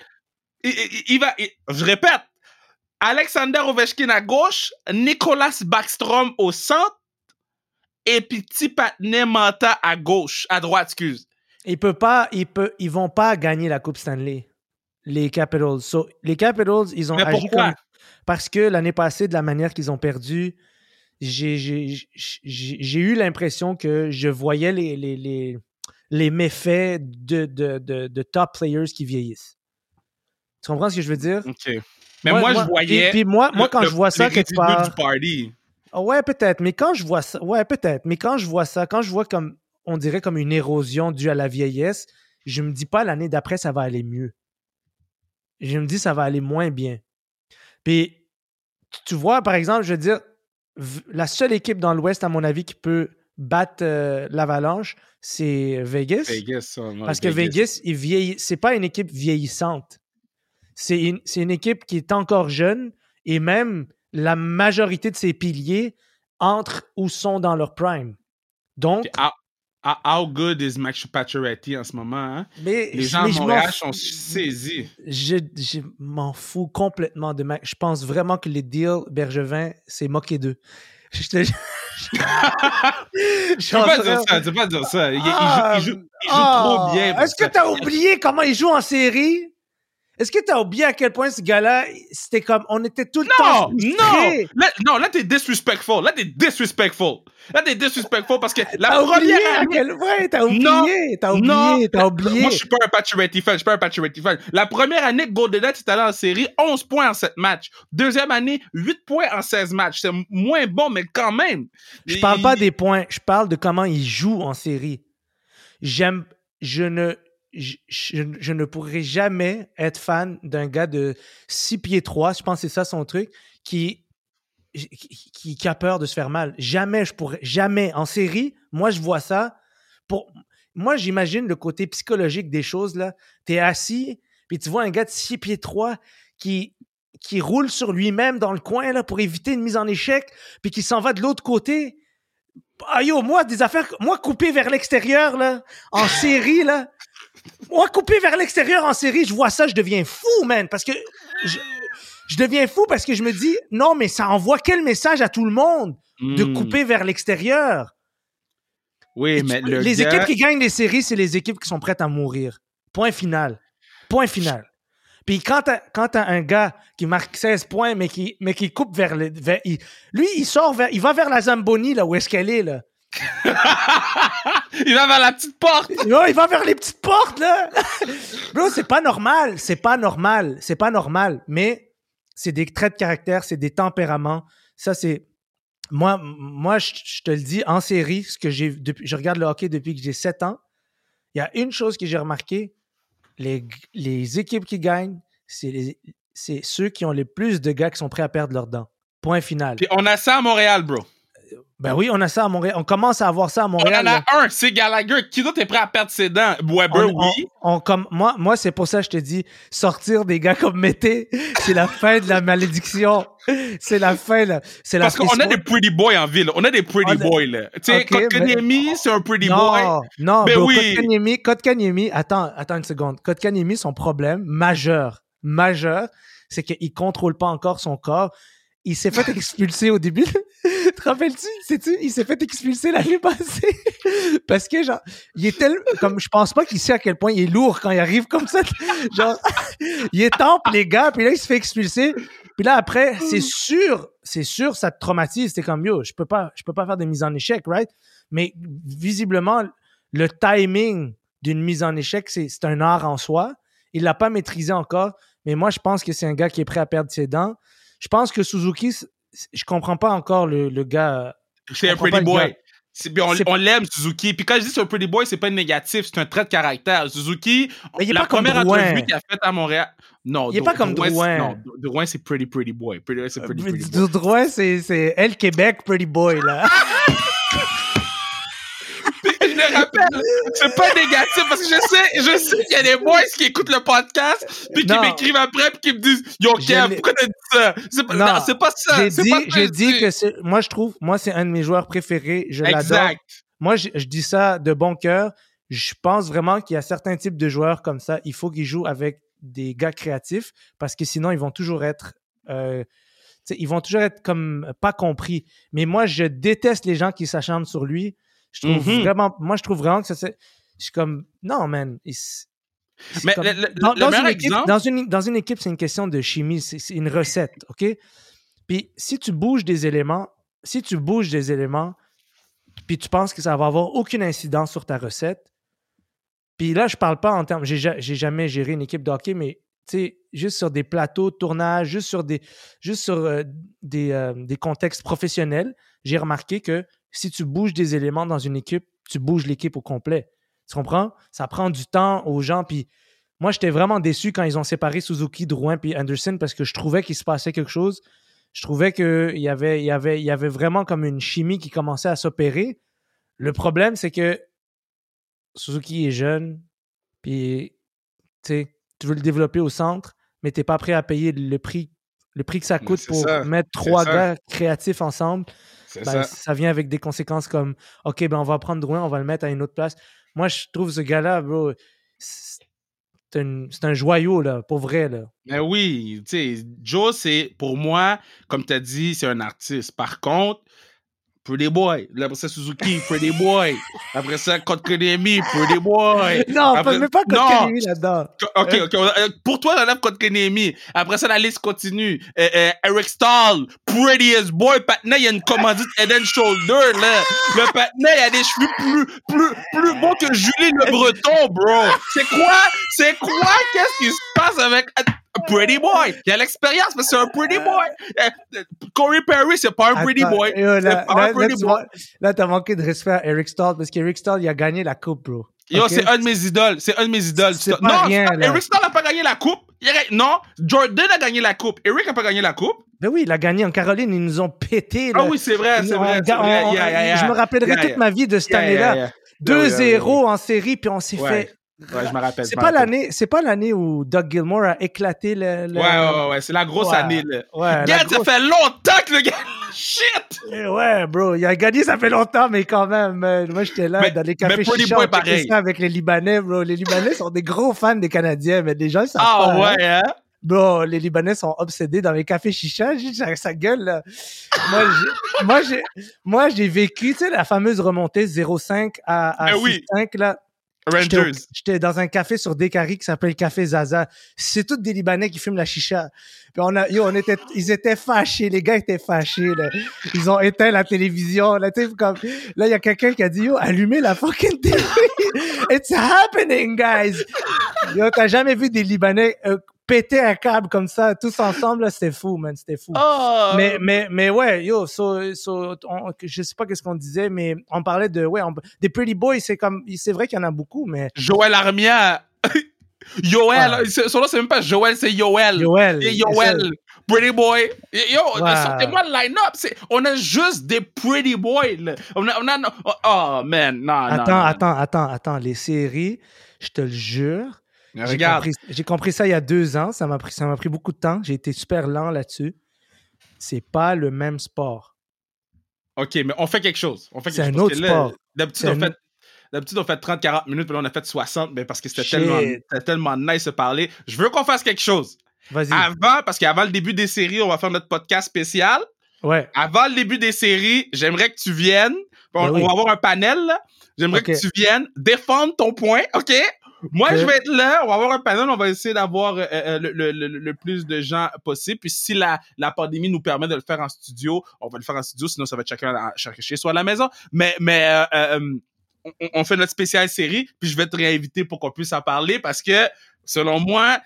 Speaker 1: Il, il- il va. je répète. Alexander Ovechkin à gauche, Nicolas Backstrom au centre, et puis petit patinet Manta à gauche, à droite, excuse.
Speaker 2: Il peut pas, peut, ils vont pas gagner la Coupe Stanley, les Capitals. So, les Capitals, ils ont
Speaker 1: Mais
Speaker 2: agi
Speaker 1: pourquoi?
Speaker 2: comme parce que l'année passée, de la manière qu'ils ont perdu, j'ai eu l'impression que je voyais les, les, les, les méfaits de, de, de, de top players qui vieillissent. Tu comprends ce que je veux dire?
Speaker 1: OK. Mais moi, je voyais.
Speaker 2: Puis, puis moi, quand
Speaker 1: le-
Speaker 2: je vois ça quelque part.
Speaker 1: du party.
Speaker 2: Ah Ouais, peut-être. Mais quand je vois ça, ouais, peut-être. Mais quand je vois ça, quand je vois comme, on dirait comme une érosion due à la vieillesse, je me dis pas l'année d'après ça va aller mieux. Je me dis ça va aller moins bien. Puis, tu- vois, par exemple, je veux dire, la seule équipe dans l'Ouest, à mon avis, qui peut battre euh, l'Avalanche, c'est Vegas.
Speaker 1: Vegas,
Speaker 2: Parce que Vegas, il vieillit. C'est pas une équipe vieillissante. C'est une, équipe qui est encore jeune et même la majorité de ses piliers entrent ou sont dans leur prime. Donc,
Speaker 1: How, good is Max Pacioretty en ce moment? Hein?
Speaker 2: mais,
Speaker 1: Les gens
Speaker 2: mais
Speaker 1: à Montréal sont saisis.
Speaker 2: Je, je m'en fous complètement de Mac. Je pense vraiment que les deals Bergevin, c'est moqué d'eux. Je te Je
Speaker 1: peux pas dire ça, tu peux pas dire ça. Il, il
Speaker 2: Ah,
Speaker 1: joue, il joue- il joue
Speaker 2: ah,
Speaker 1: trop bien.
Speaker 2: Est-ce que tu as oublié comment il joue en série? Est-ce que tu as oublié à quel point ce gars-là, c'était comme. On était tout le
Speaker 1: Non,
Speaker 2: temps.
Speaker 1: non! Là, non, là, t'es disrespectful. Là, t'es disrespectful. Là, t'es disrespectful parce que la
Speaker 2: T'as oublié
Speaker 1: première
Speaker 2: à
Speaker 1: année.
Speaker 2: quel point? T'as oublié. T'as oublié. T'as oublié.
Speaker 1: Moi, je suis pas un Pacioretty fan. Je suis pas un Pacioretty fan. La première année que Golden Knights est allé en série, 11 points en 7 matchs. Deuxième année, 8 points en 16 matchs. C'est moins bon, mais quand même.
Speaker 2: Je parle pas des points, je parle de comment il joue en série. J'aime, je ne, je, ne pourrais jamais être fan d'un gars de 6 pieds 3, je pense que c'est ça son truc, qui, a peur de se faire mal. Jamais je pourrais, jamais. En série, moi je vois ça. Moi j'imagine le côté psychologique des choses là. T'es assis, puis tu vois un gars de 6 pieds 3 qui, qui roule sur lui-même dans le coin là pour éviter une mise en échec, puis qui s'en va de l'autre côté. Ah yo, moi, des affaires, moi, coupé vers l'extérieur, là, en série, là, moi, coupé vers l'extérieur en série, je vois ça, je deviens fou, man, parce que je, je deviens fou parce que je me dis, non, mais ça envoie quel message à tout le monde de
Speaker 1: Hmm.
Speaker 2: couper vers l'extérieur?
Speaker 1: Oui,
Speaker 2: tu
Speaker 1: mais le
Speaker 2: les
Speaker 1: gars-
Speaker 2: équipes qui gagnent les séries, c'est les équipes qui sont prêtes à mourir. Point final. Point final. Puis quand t'as, quand t'as un gars qui marque 16 points, mais qui, mais qui coupe vers le. vers- il- lui, il sort vers. Il va vers la Zamboni, là, où est-ce qu'elle est, là?
Speaker 1: Il va vers la petite porte.
Speaker 2: Non, il va vers les petites portes, là. Bro, c'est pas normal. C'est pas normal. C'est pas normal. Mais c'est des traits de caractère, c'est des tempéraments. Ça, c'est. Moi, moi je, je te le dis, en série, ce que j'ai. Depuis, je regarde le hockey depuis que j'ai 7 ans. Il y a une chose que j'ai remarqué les, les équipes qui gagnent, c'est les- c'est ceux qui ont le plus de gars qui sont prêts à perdre leurs dents. Point final.
Speaker 1: Puis on a ça à Montréal, bro.
Speaker 2: Ben oui, on a ça à Montréal. On commence à avoir ça à
Speaker 1: On
Speaker 2: Montréal.
Speaker 1: en a
Speaker 2: là.
Speaker 1: un, c'est Gallagher. Qui d'autre est prêt à perdre ses dents? Weber,
Speaker 2: On- on-
Speaker 1: oui.
Speaker 2: on- comme, moi, moi c'est pour ça que je te dis, sortir des gars comme Mété, c'est la fin de la malédiction. C'est la fin, là. C'est la
Speaker 1: Parce qu'on a des pretty boys en ville. On a des pretty
Speaker 2: On a-
Speaker 1: boys, là. Tu sais,
Speaker 2: Ok, mais-
Speaker 1: Kotkaniemi, c'est un pretty boy.
Speaker 2: Non, non,
Speaker 1: Ben
Speaker 2: bro,
Speaker 1: oui.
Speaker 2: Kotkaniemi, Kotkaniemi, attends, attends une seconde. Kotkaniemi, son problème majeur, majeur, c'est qu'il contrôle pas encore son corps. Il s'est fait expulser au début. Te rappelles-tu? Sais-tu? Il s'est fait expulser l'année passée. Parce que, genre, il est tellement, comme, je pense pas qu'il sait à quel point il est lourd quand il arrive comme ça. Genre, il étampe les gars, puis là, il se fait expulser. Puis là, après, c'est sûr, c'est sûr, ça te traumatise. T'es comme, yo, je peux pas, je peux pas faire des mises en échec, right? Mais visiblement, le timing d'une mise en échec, c'est c'est un art en soi. Il l'a pas maîtrisé encore, mais moi, je pense que c'est un gars qui est prêt à perdre ses dents. Je pense que Suzuki, c'est- je comprends pas encore le, le gars.
Speaker 1: C'est un pretty boy. on on l'aime, Suzuki. Puis quand je dis c'est un pretty boy, c'est pas négatif, c'est un trait de caractère. Suzuki,
Speaker 2: Mais il est
Speaker 1: la
Speaker 2: pas
Speaker 1: première
Speaker 2: Drouin.
Speaker 1: entrevue qu'il a faite à Montréal. Non,
Speaker 2: Il est
Speaker 1: Dr-
Speaker 2: pas comme Drouin.
Speaker 1: Non, Drouin, c'est pretty, pretty boy. Pretty, c'est pretty, pretty boy.
Speaker 2: Droit, c'est c'est El Québec, Pretty Boy, là.
Speaker 1: le rappelle. C'est pas négatif parce que je sais, je sais qu'il y a des boys qui écoutent le podcast puis qui m'écrivent après puis qui me disent Yo, Kev, pourquoi t'as dit ça? C'est pas,
Speaker 2: Non.
Speaker 1: non, c'est pas ça.
Speaker 2: J'ai dit,
Speaker 1: pas ça
Speaker 2: dit
Speaker 1: dis.
Speaker 2: que c'est, moi je trouve, moi c'est un de mes joueurs préférés, je l'adore.
Speaker 1: Exact.
Speaker 2: Moi je, je dis ça de bon cœur. Je pense vraiment qu'il y a certains types de joueurs comme ça, il faut qu'ils jouent avec des gars créatifs parce que sinon ils vont toujours être, euh, ils vont toujours être comme pas compris. Mais moi je déteste les gens qui s'acharnent sur lui. Je trouve
Speaker 1: Mhm.
Speaker 2: vraiment, moi je trouve vraiment que ça c'est, je suis comme non man. il s- c'est
Speaker 1: Mais
Speaker 2: comme-
Speaker 1: le, le-
Speaker 2: dans,
Speaker 1: le
Speaker 2: dans
Speaker 1: meilleur
Speaker 2: une équipe,
Speaker 1: exemple.
Speaker 2: dans, une, dans une équipe, c'est une question de chimie, c'est une recette, OK? Puis si tu bouges des éléments, si tu bouges des éléments, puis tu penses que ça va avoir aucune incidence sur ta recette, puis là, je parle pas en termes, j'ai ja- j'ai jamais géré une équipe de hockey, mais tu sais, juste sur des plateaux de tournage, juste sur des, juste sur, euh, des, euh, des contextes professionnels, j'ai remarqué que si tu bouges des éléments dans une équipe, tu bouges l'équipe au complet. Tu comprends? Ça prend du temps aux gens, puis moi, j'étais vraiment déçu quand ils ont séparé Suzuki, Drouin puis Anderson parce que je trouvais qu'il se passait quelque chose. Je trouvais qu'il y avait, il y, avait, il y avait vraiment comme une chimie qui commençait à s'opérer. Le problème, c'est que Suzuki est jeune, puis tu veux le développer au centre, mais tu n'es pas prêt à payer le prix, le prix que ça coûte pour
Speaker 1: ça,
Speaker 2: mettre trois gars créatifs ensemble. Ben,
Speaker 1: ça.
Speaker 2: ça vient avec des conséquences comme OK, ben on va prendre Drouin, on va le mettre à une autre place. Moi, je trouve ce gars-là, bro, c'est un, joyau, là, pour vrai. Là.
Speaker 1: Mais oui, tu sais, Joe, c'est, pour moi, comme tu as dit, c'est un artiste. Par contre, Pretty Boy. Après ça, Suzuki, Pretty Boy. Après ça, Kotkaniemi, Pretty Boy.
Speaker 2: Non,
Speaker 1: Après-
Speaker 2: mets pas
Speaker 1: Non.
Speaker 2: Kotkaniemi là-dedans.
Speaker 1: OK, OK. euh, Pour toi, j'enlève Kotkaniemi. Après ça, la liste continue. Euh, euh, Eric Stahl, Prettiest Boy. Patna, il y a une commandite Head and Shoulder, là. Le Patna, il a des cheveux plus, plus, plus beaux que Julie Le Breton, bro. C'est quoi? C'est quoi? Qu'est-ce qui se passe avec Pretty Boy? Il a l'expérience, mais c'est un Pretty Boy. Euh, Corey Perry, c'est pas un Pretty
Speaker 2: Attends,
Speaker 1: Boy.
Speaker 2: yo, là, là,
Speaker 1: Pretty
Speaker 2: là, t'as manqué de respect à Eric Stahl parce qu'Eric Stahl, il a gagné la coupe, bro.
Speaker 1: Yo, c'est un de mes idoles. C'est un de mes idoles.
Speaker 2: C'est
Speaker 1: Stop.
Speaker 2: pas
Speaker 1: non,
Speaker 2: rien.
Speaker 1: Eric Stahl n'a pas gagné la coupe. Non, Jordan a gagné la coupe. Eric n'a pas gagné la coupe.
Speaker 2: Ben oui, il a gagné en Caroline, ils nous ont pété.
Speaker 1: Ah
Speaker 2: là.
Speaker 1: oui, c'est vrai, c'est vrai.
Speaker 2: on-
Speaker 1: vrai.
Speaker 2: on-
Speaker 1: Yeah, yeah, yeah.
Speaker 2: Je me rappellerai toute ma vie de cette année-là.
Speaker 1: yeah.
Speaker 2: 2-0 en série, puis on s'est fait.
Speaker 1: Ouais, je me rappelle.
Speaker 2: C'est pas l'année, c'est pas l'année où Doug Gilmore a éclaté le. le-
Speaker 1: Ouais, ouais, ouais, c'est la grosse
Speaker 2: Ouais.
Speaker 1: année, là.
Speaker 2: Ouais,
Speaker 1: ça fait longtemps que le gars. Shit!
Speaker 2: Eh Ouais, bro, il a gagné, ça fait longtemps, mais quand même, moi j'étais là
Speaker 1: Mais-
Speaker 2: dans les cafés
Speaker 1: Pretty
Speaker 2: chicha,
Speaker 1: Boy,
Speaker 2: on checkait
Speaker 1: pareil.
Speaker 2: ça avec les Libanais, bro. Les Libanais sont des gros fans des Canadiens, mais les gens ils savent
Speaker 1: Ah
Speaker 2: pas. hein.
Speaker 1: ouais, hein?
Speaker 2: Bro, les Libanais sont obsédés dans les cafés chicha. Ça gueule, là. moi, j'ai, moi, j'ai, vécu, tu sais, la fameuse remontée 0,5 à, à
Speaker 1: Ben oui.
Speaker 2: 6,5, là.
Speaker 1: Rangers.
Speaker 2: j'étais dans un café sur Descaries qui s'appelle Café Zaza. C'est tous des Libanais qui fument la chicha. Puis on a, yo, on était, ils étaient fâchés. Les gars étaient fâchés, là. Ils ont éteint la télévision, là. Tu sais, comme, là, il y a quelqu'un qui a dit, yo, allumez la fucking télé. It's happening, guys. Yo, t'as jamais vu des Libanais euh, péter un câble comme ça, tous ensemble. C'était fou, man. C'était fou.
Speaker 1: Oh!
Speaker 2: Mais, mais, mais ouais, yo, so, so, on- je sais pas qu'est-ce qu'on disait, mais on parlait de, ouais, on- des Pretty Boys, c'est comme, c'est vrai qu'il y en a beaucoup, mais
Speaker 1: Joël Armia. Yoel. C'est- Son nom, c'est même pas Joël, c'est Yoel.
Speaker 2: Joël.
Speaker 1: Et Yoel. Pretty boy. Yo, sortez-moi le line-up. On a juste des pretty boys, là. On a, on a, oh, oh, man, non, non.
Speaker 2: Attends,
Speaker 1: non.
Speaker 2: attends, attends, attends, les séries, je te le jure. J'ai compris- compris, ça il y a deux ans, ça m'a pris, ça pris beaucoup de temps, j'ai été super lent là-dessus. C'est pas le même sport.
Speaker 1: OK, mais on fait quelque chose. On fait
Speaker 2: C'est un
Speaker 1: chose.
Speaker 2: autre
Speaker 1: là,
Speaker 2: sport.
Speaker 1: D'habitude, on
Speaker 2: un
Speaker 1: fait. D'habitude, on fait 30-40 minutes, puis là, on a fait 60, mais parce que c'était tellement, tellement nice de parler. Je veux qu'on fasse quelque chose.
Speaker 2: Vas-y.
Speaker 1: Avant, parce qu'avant le début des séries, on va faire notre podcast spécial.
Speaker 2: Ouais.
Speaker 1: Avant le début des séries, j'aimerais que tu viennes. On,
Speaker 2: Ben oui.
Speaker 1: on va avoir un panel. J'aimerais que tu viennes défendre ton point, OK? Moi, je vais être là. On va avoir un panel. On va essayer d'avoir euh, euh, le, le- le- le plus de gens possible. Puis si la, la pandémie nous permet de le faire en studio, on va le faire en studio. Sinon, ça va être chacun, à- chacun chez soi à la maison. Mais, mais euh, euh, on, on fait notre spéciale série. Puis je vais te réinviter pour qu'on puisse en parler parce que, selon moi,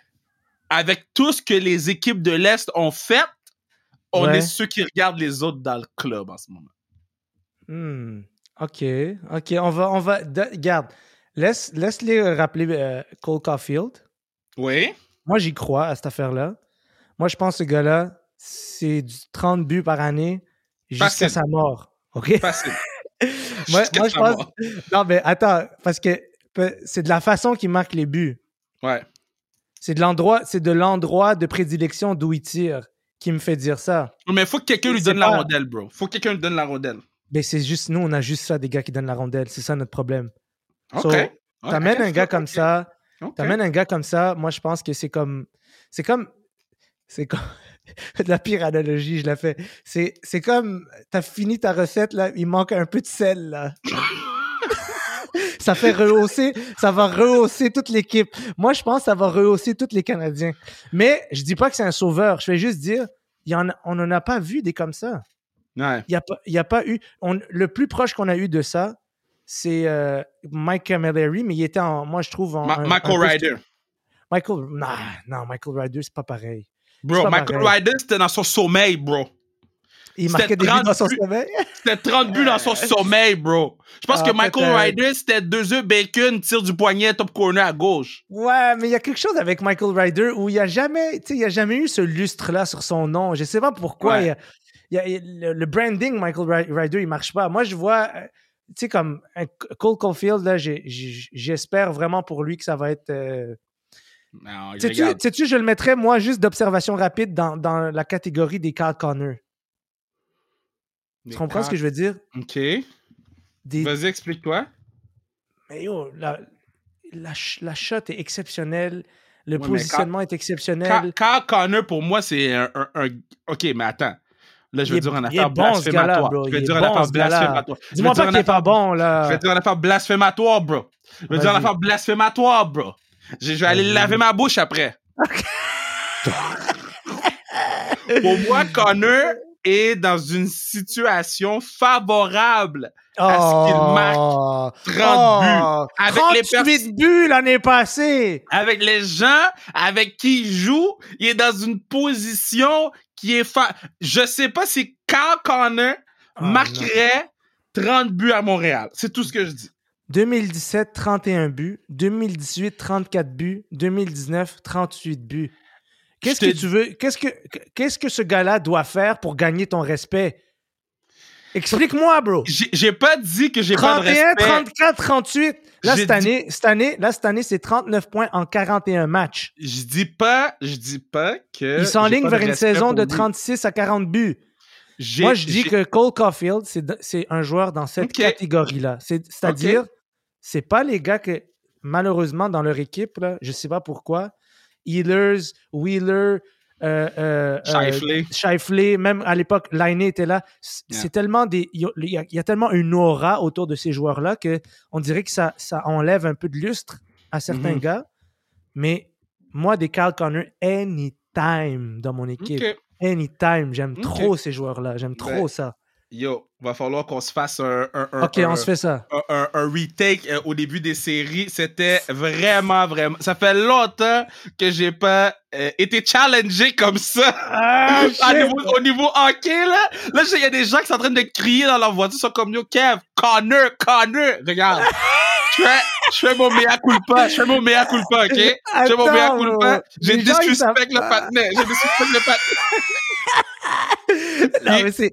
Speaker 1: avec tout ce que les équipes de l'Est ont fait, on
Speaker 2: Ouais.
Speaker 1: est ceux qui regardent les autres dans le club en ce moment.
Speaker 2: Hmm. OK. OK. On va. On va de- Garde. Laisse, laisse-les rappeler euh, Cole Caulfield.
Speaker 1: Oui.
Speaker 2: Moi, j'y crois à cette affaire-là. Moi, je pense que ce gars-là, c'est du 30 buts par année jusqu'à sa mort. OK?
Speaker 1: Facile.
Speaker 2: moi, je pense. Non, mais attends, parce que c'est de la façon qu'il marque les buts.
Speaker 1: Ouais.
Speaker 2: C'est de l'endroit, c'est de l'endroit de prédilection d'où il tire qui me fait dire ça.
Speaker 1: Mais faut que quelqu'un lui donne la rondelle, bro. Faut que quelqu'un lui donne la rondelle.
Speaker 2: Mais c'est juste, nous, on a juste ça, des gars qui donnent la rondelle. C'est ça notre problème. So, T'amènes un gars comme ça, t'amènes un gars comme ça, moi, je pense que c'est comme. C'est comme. C'est comme. la pire analogie, je la fais. C'est, c'est comme. T'as fini ta recette, là, il manque un peu de sel, là. ça fait rehausser, ça va rehausser toute l'équipe. Moi, je pense que ça va rehausser tous les Canadiens. Mais je dis pas que c'est un sauveur. Je vais juste dire, il y en a- on n'en a pas vu des comme ça.
Speaker 1: Ouais.
Speaker 2: Il n'y a, pas- il y a pas eu. on- le plus proche qu'on a eu de ça, c'est euh, Mike Camilleri, mais il était en. Moi, je trouve en.
Speaker 1: Ma-
Speaker 2: un-
Speaker 1: Michael
Speaker 2: un
Speaker 1: Ryder.
Speaker 2: Michael. Non, non, Michael Ryder, c'est pas pareil.
Speaker 1: Bro,
Speaker 2: pas
Speaker 1: Michael
Speaker 2: pareil.
Speaker 1: Ryder, c'était dans son sommeil, bro.
Speaker 2: Il marquait des buts
Speaker 1: 30
Speaker 2: dans son
Speaker 1: buts.
Speaker 2: sommeil.
Speaker 1: C'était 30 buts dans son sommeil, bro. Je pense
Speaker 2: Ah,
Speaker 1: que Michael. Ryder, c'était deux œufs bacon, tir du poignet, top corner à gauche.
Speaker 2: Ouais, mais il y a quelque chose avec Michael Ryder où il n'y a jamais, tu sais, il a jamais eu ce lustre-là sur son nom. Je sais pas pourquoi.
Speaker 1: Ouais.
Speaker 2: il y a- il y le, le branding Michael Ry- Ryder, il marche pas. Moi, je vois, euh, tu sais, comme Cole Caulfield, là, j'espère vraiment pour lui que ça va être. euh,
Speaker 1: Non,
Speaker 2: Sais-tu, je le mettrais, moi, juste d'observation rapide dans, dans la catégorie des Carl Connor. Tu comprends ce que je veux dire?
Speaker 1: OK.
Speaker 2: Des...
Speaker 1: Vas-y, explique-toi.
Speaker 2: Mais yo, la, la, la shot est exceptionnelle. Le positionnement est exceptionnel.
Speaker 1: Carl Connor, pour moi, c'est un, un- un- OK, mais attends. Là, je
Speaker 2: est-
Speaker 1: dire
Speaker 2: est
Speaker 1: affaire blasphématoire. Je
Speaker 2: est
Speaker 1: dire
Speaker 2: bon,
Speaker 1: affaire blasphématoire. Je
Speaker 2: Dis-moi pas qu'il est pas bon,
Speaker 1: Je
Speaker 2: là.
Speaker 1: vais dire une affaire blasphématoire, bro. Je vais dire
Speaker 2: Vas-y.
Speaker 1: affaire blasphématoire, bro. Je je vais aller laver ma bouche après. Pour moi, Connor est dans une situation favorable à ce qu'il marque 30 buts. Avec les
Speaker 2: 38 buts l'année passée.
Speaker 1: avec les gens avec qui il joue, il est dans une position qui est fa... Je sais pas si Carl Connor
Speaker 2: Oh,
Speaker 1: marquerait 30 buts à Montréal. C'est tout ce que je dis.
Speaker 2: 2017, 31 buts. 2018, 34 buts. 2019, 38 buts. Qu'est-ce que tu veux? Qu'est-ce que, qu'est-ce que ce gars-là doit faire pour gagner ton respect? Explique-moi, bro.
Speaker 1: J'ai pas dit que j'ai pas de
Speaker 2: 31,
Speaker 1: respect.
Speaker 2: 34, 38. Là, cette
Speaker 1: dit-
Speaker 2: année, cette année, là, cette année, c'est 39 points en 41 matchs.
Speaker 1: Je dis pas, je dis pas que.
Speaker 2: Il s'enligne
Speaker 1: j'ai pas
Speaker 2: vers une saison de
Speaker 1: lui.
Speaker 2: 36 à 40 buts. Moi, je dis que Cole Caulfield, c'est un joueur dans cette catégorie-là. C'est- C'est-à-dire, c'est pas les gars que, malheureusement, dans leur équipe, là, je sais pas pourquoi, Healers, Wheeler, euh, euh,
Speaker 1: Scheifele.
Speaker 2: euh, Scheifele, même à l'époque, Laine était là.
Speaker 1: Yeah.
Speaker 2: C'est tellement des. Il y, a, il y tellement une aura autour de ces joueurs-là que on dirait que ça, ça enlève un peu de lustre à certains
Speaker 1: Mhm.
Speaker 2: gars. Mais moi, des Carl Connor, anytime dans mon équipe. Anytime. J'aime trop ces joueurs-là. J'aime trop
Speaker 1: Ben,
Speaker 2: ça.
Speaker 1: Yo, va falloir qu'on se fasse un. un, un-
Speaker 2: Ok,
Speaker 1: un-
Speaker 2: on se fait ça.
Speaker 1: un, retake euh, au début des séries. C'était vraiment, vraiment. Ça fait longtemps que j'ai pas euh, été challengé comme ça.
Speaker 2: Ah,
Speaker 1: Au niveau, au niveau hockey, là. Là, il y a des gens qui sont en train de crier dans leur voiture. Ils sont comme Yo, Kev, Connor, Connor. Regarde. Je fais, je fais mon mea culpa. Je fais mon mea culpa, ok? Je fais mon mea culpa. J'ai disrespect le
Speaker 2: pas.
Speaker 1: patinet. J'ai disrespect le patinet.
Speaker 2: Non, mais c'est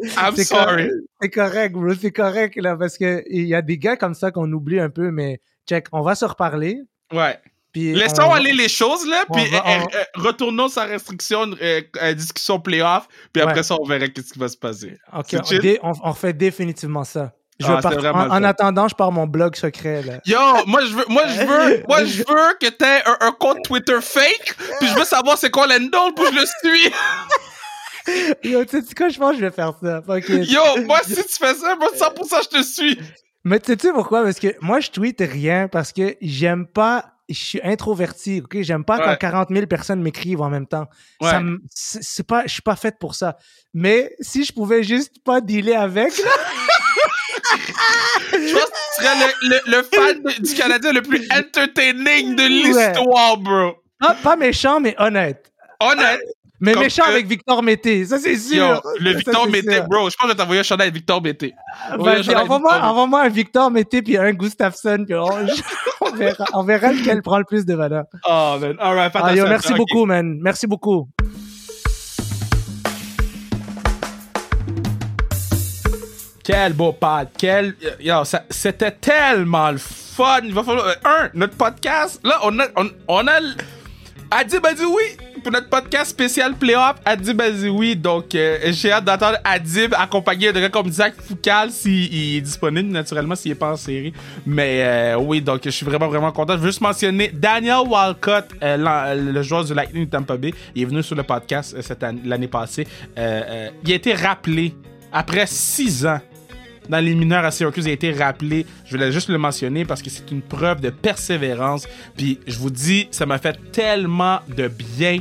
Speaker 2: correct. C'est correct, bro. C'est correct, là, parce que il y a des gars comme ça qu'on oublie un peu, mais check, on va se reparler.
Speaker 1: Ouais.
Speaker 2: Puis
Speaker 1: Laissons
Speaker 2: on-
Speaker 1: aller les choses, là,
Speaker 2: on
Speaker 1: puis
Speaker 2: va-
Speaker 1: euh,
Speaker 2: on-
Speaker 1: euh, retournons sans restriction, euh, euh, discussion playoff, puis après
Speaker 2: Ouais.
Speaker 1: ça, on verra qu'est-ce qui va se passer.
Speaker 2: Ok, on, on, refait définitivement ça. Je
Speaker 1: Ah,
Speaker 2: en, en attendant, je pars mon blog secret, là.
Speaker 1: Yo, moi je veux, moi je veux, moi je veux que t'aies un, un compte Twitter fake, puis je veux savoir c'est quoi l'handle, puis je le suis.
Speaker 2: Yo, tu sais quoi, je pense que je vais faire ça.
Speaker 1: Yo, moi si tu fais ça, moi 100% je te suis.
Speaker 2: Mais tu sais pourquoi? Parce que moi, je tweete rien parce que j'aime pas. Je suis introverti, ok? J'aime pas quand
Speaker 1: Ouais.
Speaker 2: 40 000 personnes m'écrivent en même temps.
Speaker 1: Ouais.
Speaker 2: Ça c'est pas, je suis pas faite pour ça. Mais si je pouvais juste pas dealer avec, là,
Speaker 1: Je pense que tu serais le, le, le fan du Canadien le plus entertaining de l'histoire, bro.
Speaker 2: ah, pas méchant, mais honnête.
Speaker 1: Honnête.
Speaker 2: Mais
Speaker 1: Comme
Speaker 2: méchant
Speaker 1: que-
Speaker 2: avec Victor Mété, ça c'est sûr.
Speaker 1: Yo, le
Speaker 2: Ça,
Speaker 1: Victor Mété, bro. Je pense que je vais t'envoyer un chandail avec Victor Mété.
Speaker 2: Vas-y, envoie-moi, un Victor Mété puis un Gustafsson, puis on, on verra, on verra lequel prend le plus de valeur.
Speaker 1: Oh, man. Alright,
Speaker 2: Ah, merci beaucoup, man. Merci beaucoup.
Speaker 1: Quel beau pod. Quel. C'était tellement le fun. Il va falloir. euh, un, notre podcast. Là, on a. On, on a. l- Adib a dit oui pour notre podcast spécial Playoff. Adib a dit oui. Donc, euh, j'ai hâte d'entendre Adib accompagné de comme Zach Foucal s'il est disponible, naturellement, s'il n'est pas en série. Mais euh, oui, donc je suis vraiment, vraiment content. Je veux juste mentionner Daniel Walcott, euh, le joueur du Lightning de Tampa Bay. Il est venu sur le podcast l'année passée. Il a été rappelé après six ans dans les mineurs à Syracuse, a été rappelé. Je voulais juste le mentionner parce que c'est une preuve de persévérance. Puis je vous dis, ça m'a fait tellement de bien,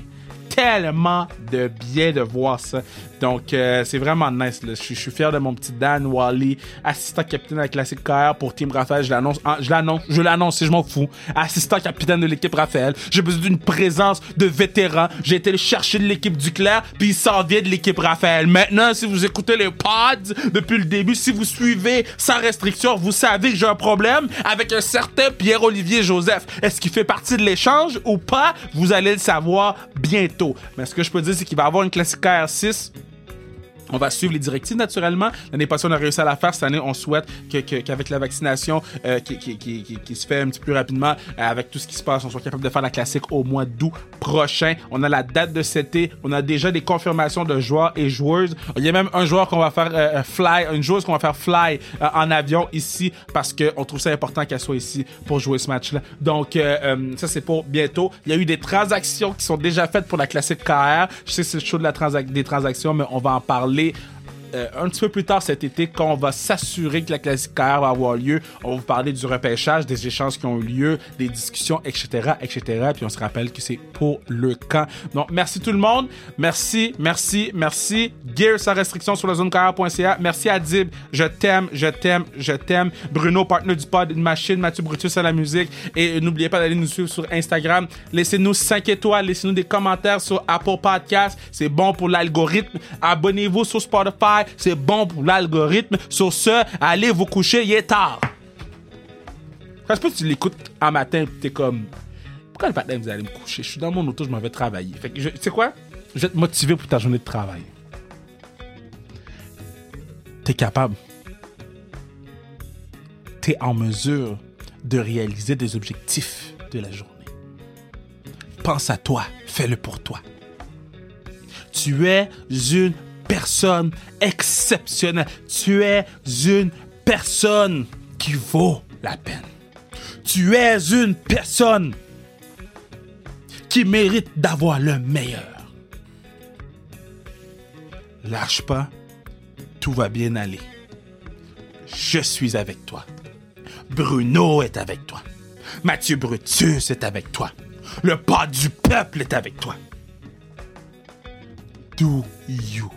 Speaker 1: tellement de bien de voir ça. Donc euh, c'est vraiment nice. Je suis- fier de mon petit Dan Wally, assistant capitaine de la classique KR pour Team Raphaël. Je l'annonce, je l'annonce, je l'annonce, si je m'en fous. Assistant capitaine de l'équipe Raphaël. J'ai besoin d'une présence de vétéran. J'ai été le chercher de l'équipe Duclair, puis il s'en vient de l'équipe Raphaël. Maintenant, si vous écoutez les pods depuis le début, si vous suivez sans restriction, vous savez que j'ai un problème avec un certain Pierre-Olivier Joseph. Est-ce qu'il fait partie de l'échange ou pas? Vous allez le savoir bientôt. Mais ce que je peux dire, c'est qu'il va avoir une classique KR6 on va suivre les directives naturellement. L'année passée, on a réussi à la faire. Cette année, on souhaite que- que- qu'avec la vaccination euh, qui, se fait un petit peu plus rapidement, euh, avec tout ce qui se passe, on soit capable de faire la classique au mois d'août prochain. On a la date de cet été. On a déjà des confirmations de joueurs et joueuses. Il y a même un joueur qu'on va faire euh, fly, une joueuse qu'on va faire fly en avion ici parce qu'on trouve ça important qu'elle soit ici pour jouer ce match-là. Donc, ça, c'est pour bientôt. Il y a eu des transactions qui sont déjà faites pour la classique KR. Je sais que c'est transac- des transactions, mais on va en parler only euh, un petit peu plus tard cet été, quand on va s'assurer que la classique va avoir lieu, on va vous parler du repêchage, des échanges qui ont eu lieu, des discussions, etc., etc. Puis on se rappelle que c'est pour le camp. Donc, merci tout le monde. Merci, merci, merci. Gear sans restriction sur la zone KR.ca. Merci à Dib. Je t'aime, je t'aime, je t'aime. Bruno, partenaire du pod, une machine. Mathieu Brutus à la musique. Et n'oubliez pas d'aller nous suivre sur Instagram. Laissez-nous 5 étoiles. Laissez-nous des commentaires sur Apple Podcast. C'est bon pour l'algorithme. Abonnez-vous sur Spotify. C'est bon pour l'algorithme. Sur ce, allez vous coucher. Il est tard. Quand que tu l'écoutes un matin t'es comme... Pourquoi le matin vous allez me coucher? Je suis dans mon auto, je m'en vais travailler. Fait tu sais quoi? Je vais te motiver pour ta journée de travail. T'es capable. T'es en mesure de réaliser des objectifs de la journée. Pense à toi, fais-le pour toi. Tu es une personne exceptionnelle. Tu es une personne qui vaut la peine. Tu es une personne qui mérite d'avoir le meilleur. Lâche pas, tout va bien aller. Je suis avec toi. Bruno est avec toi. Mathieu Brutus est avec toi. Le pas du peuple est avec toi. Do you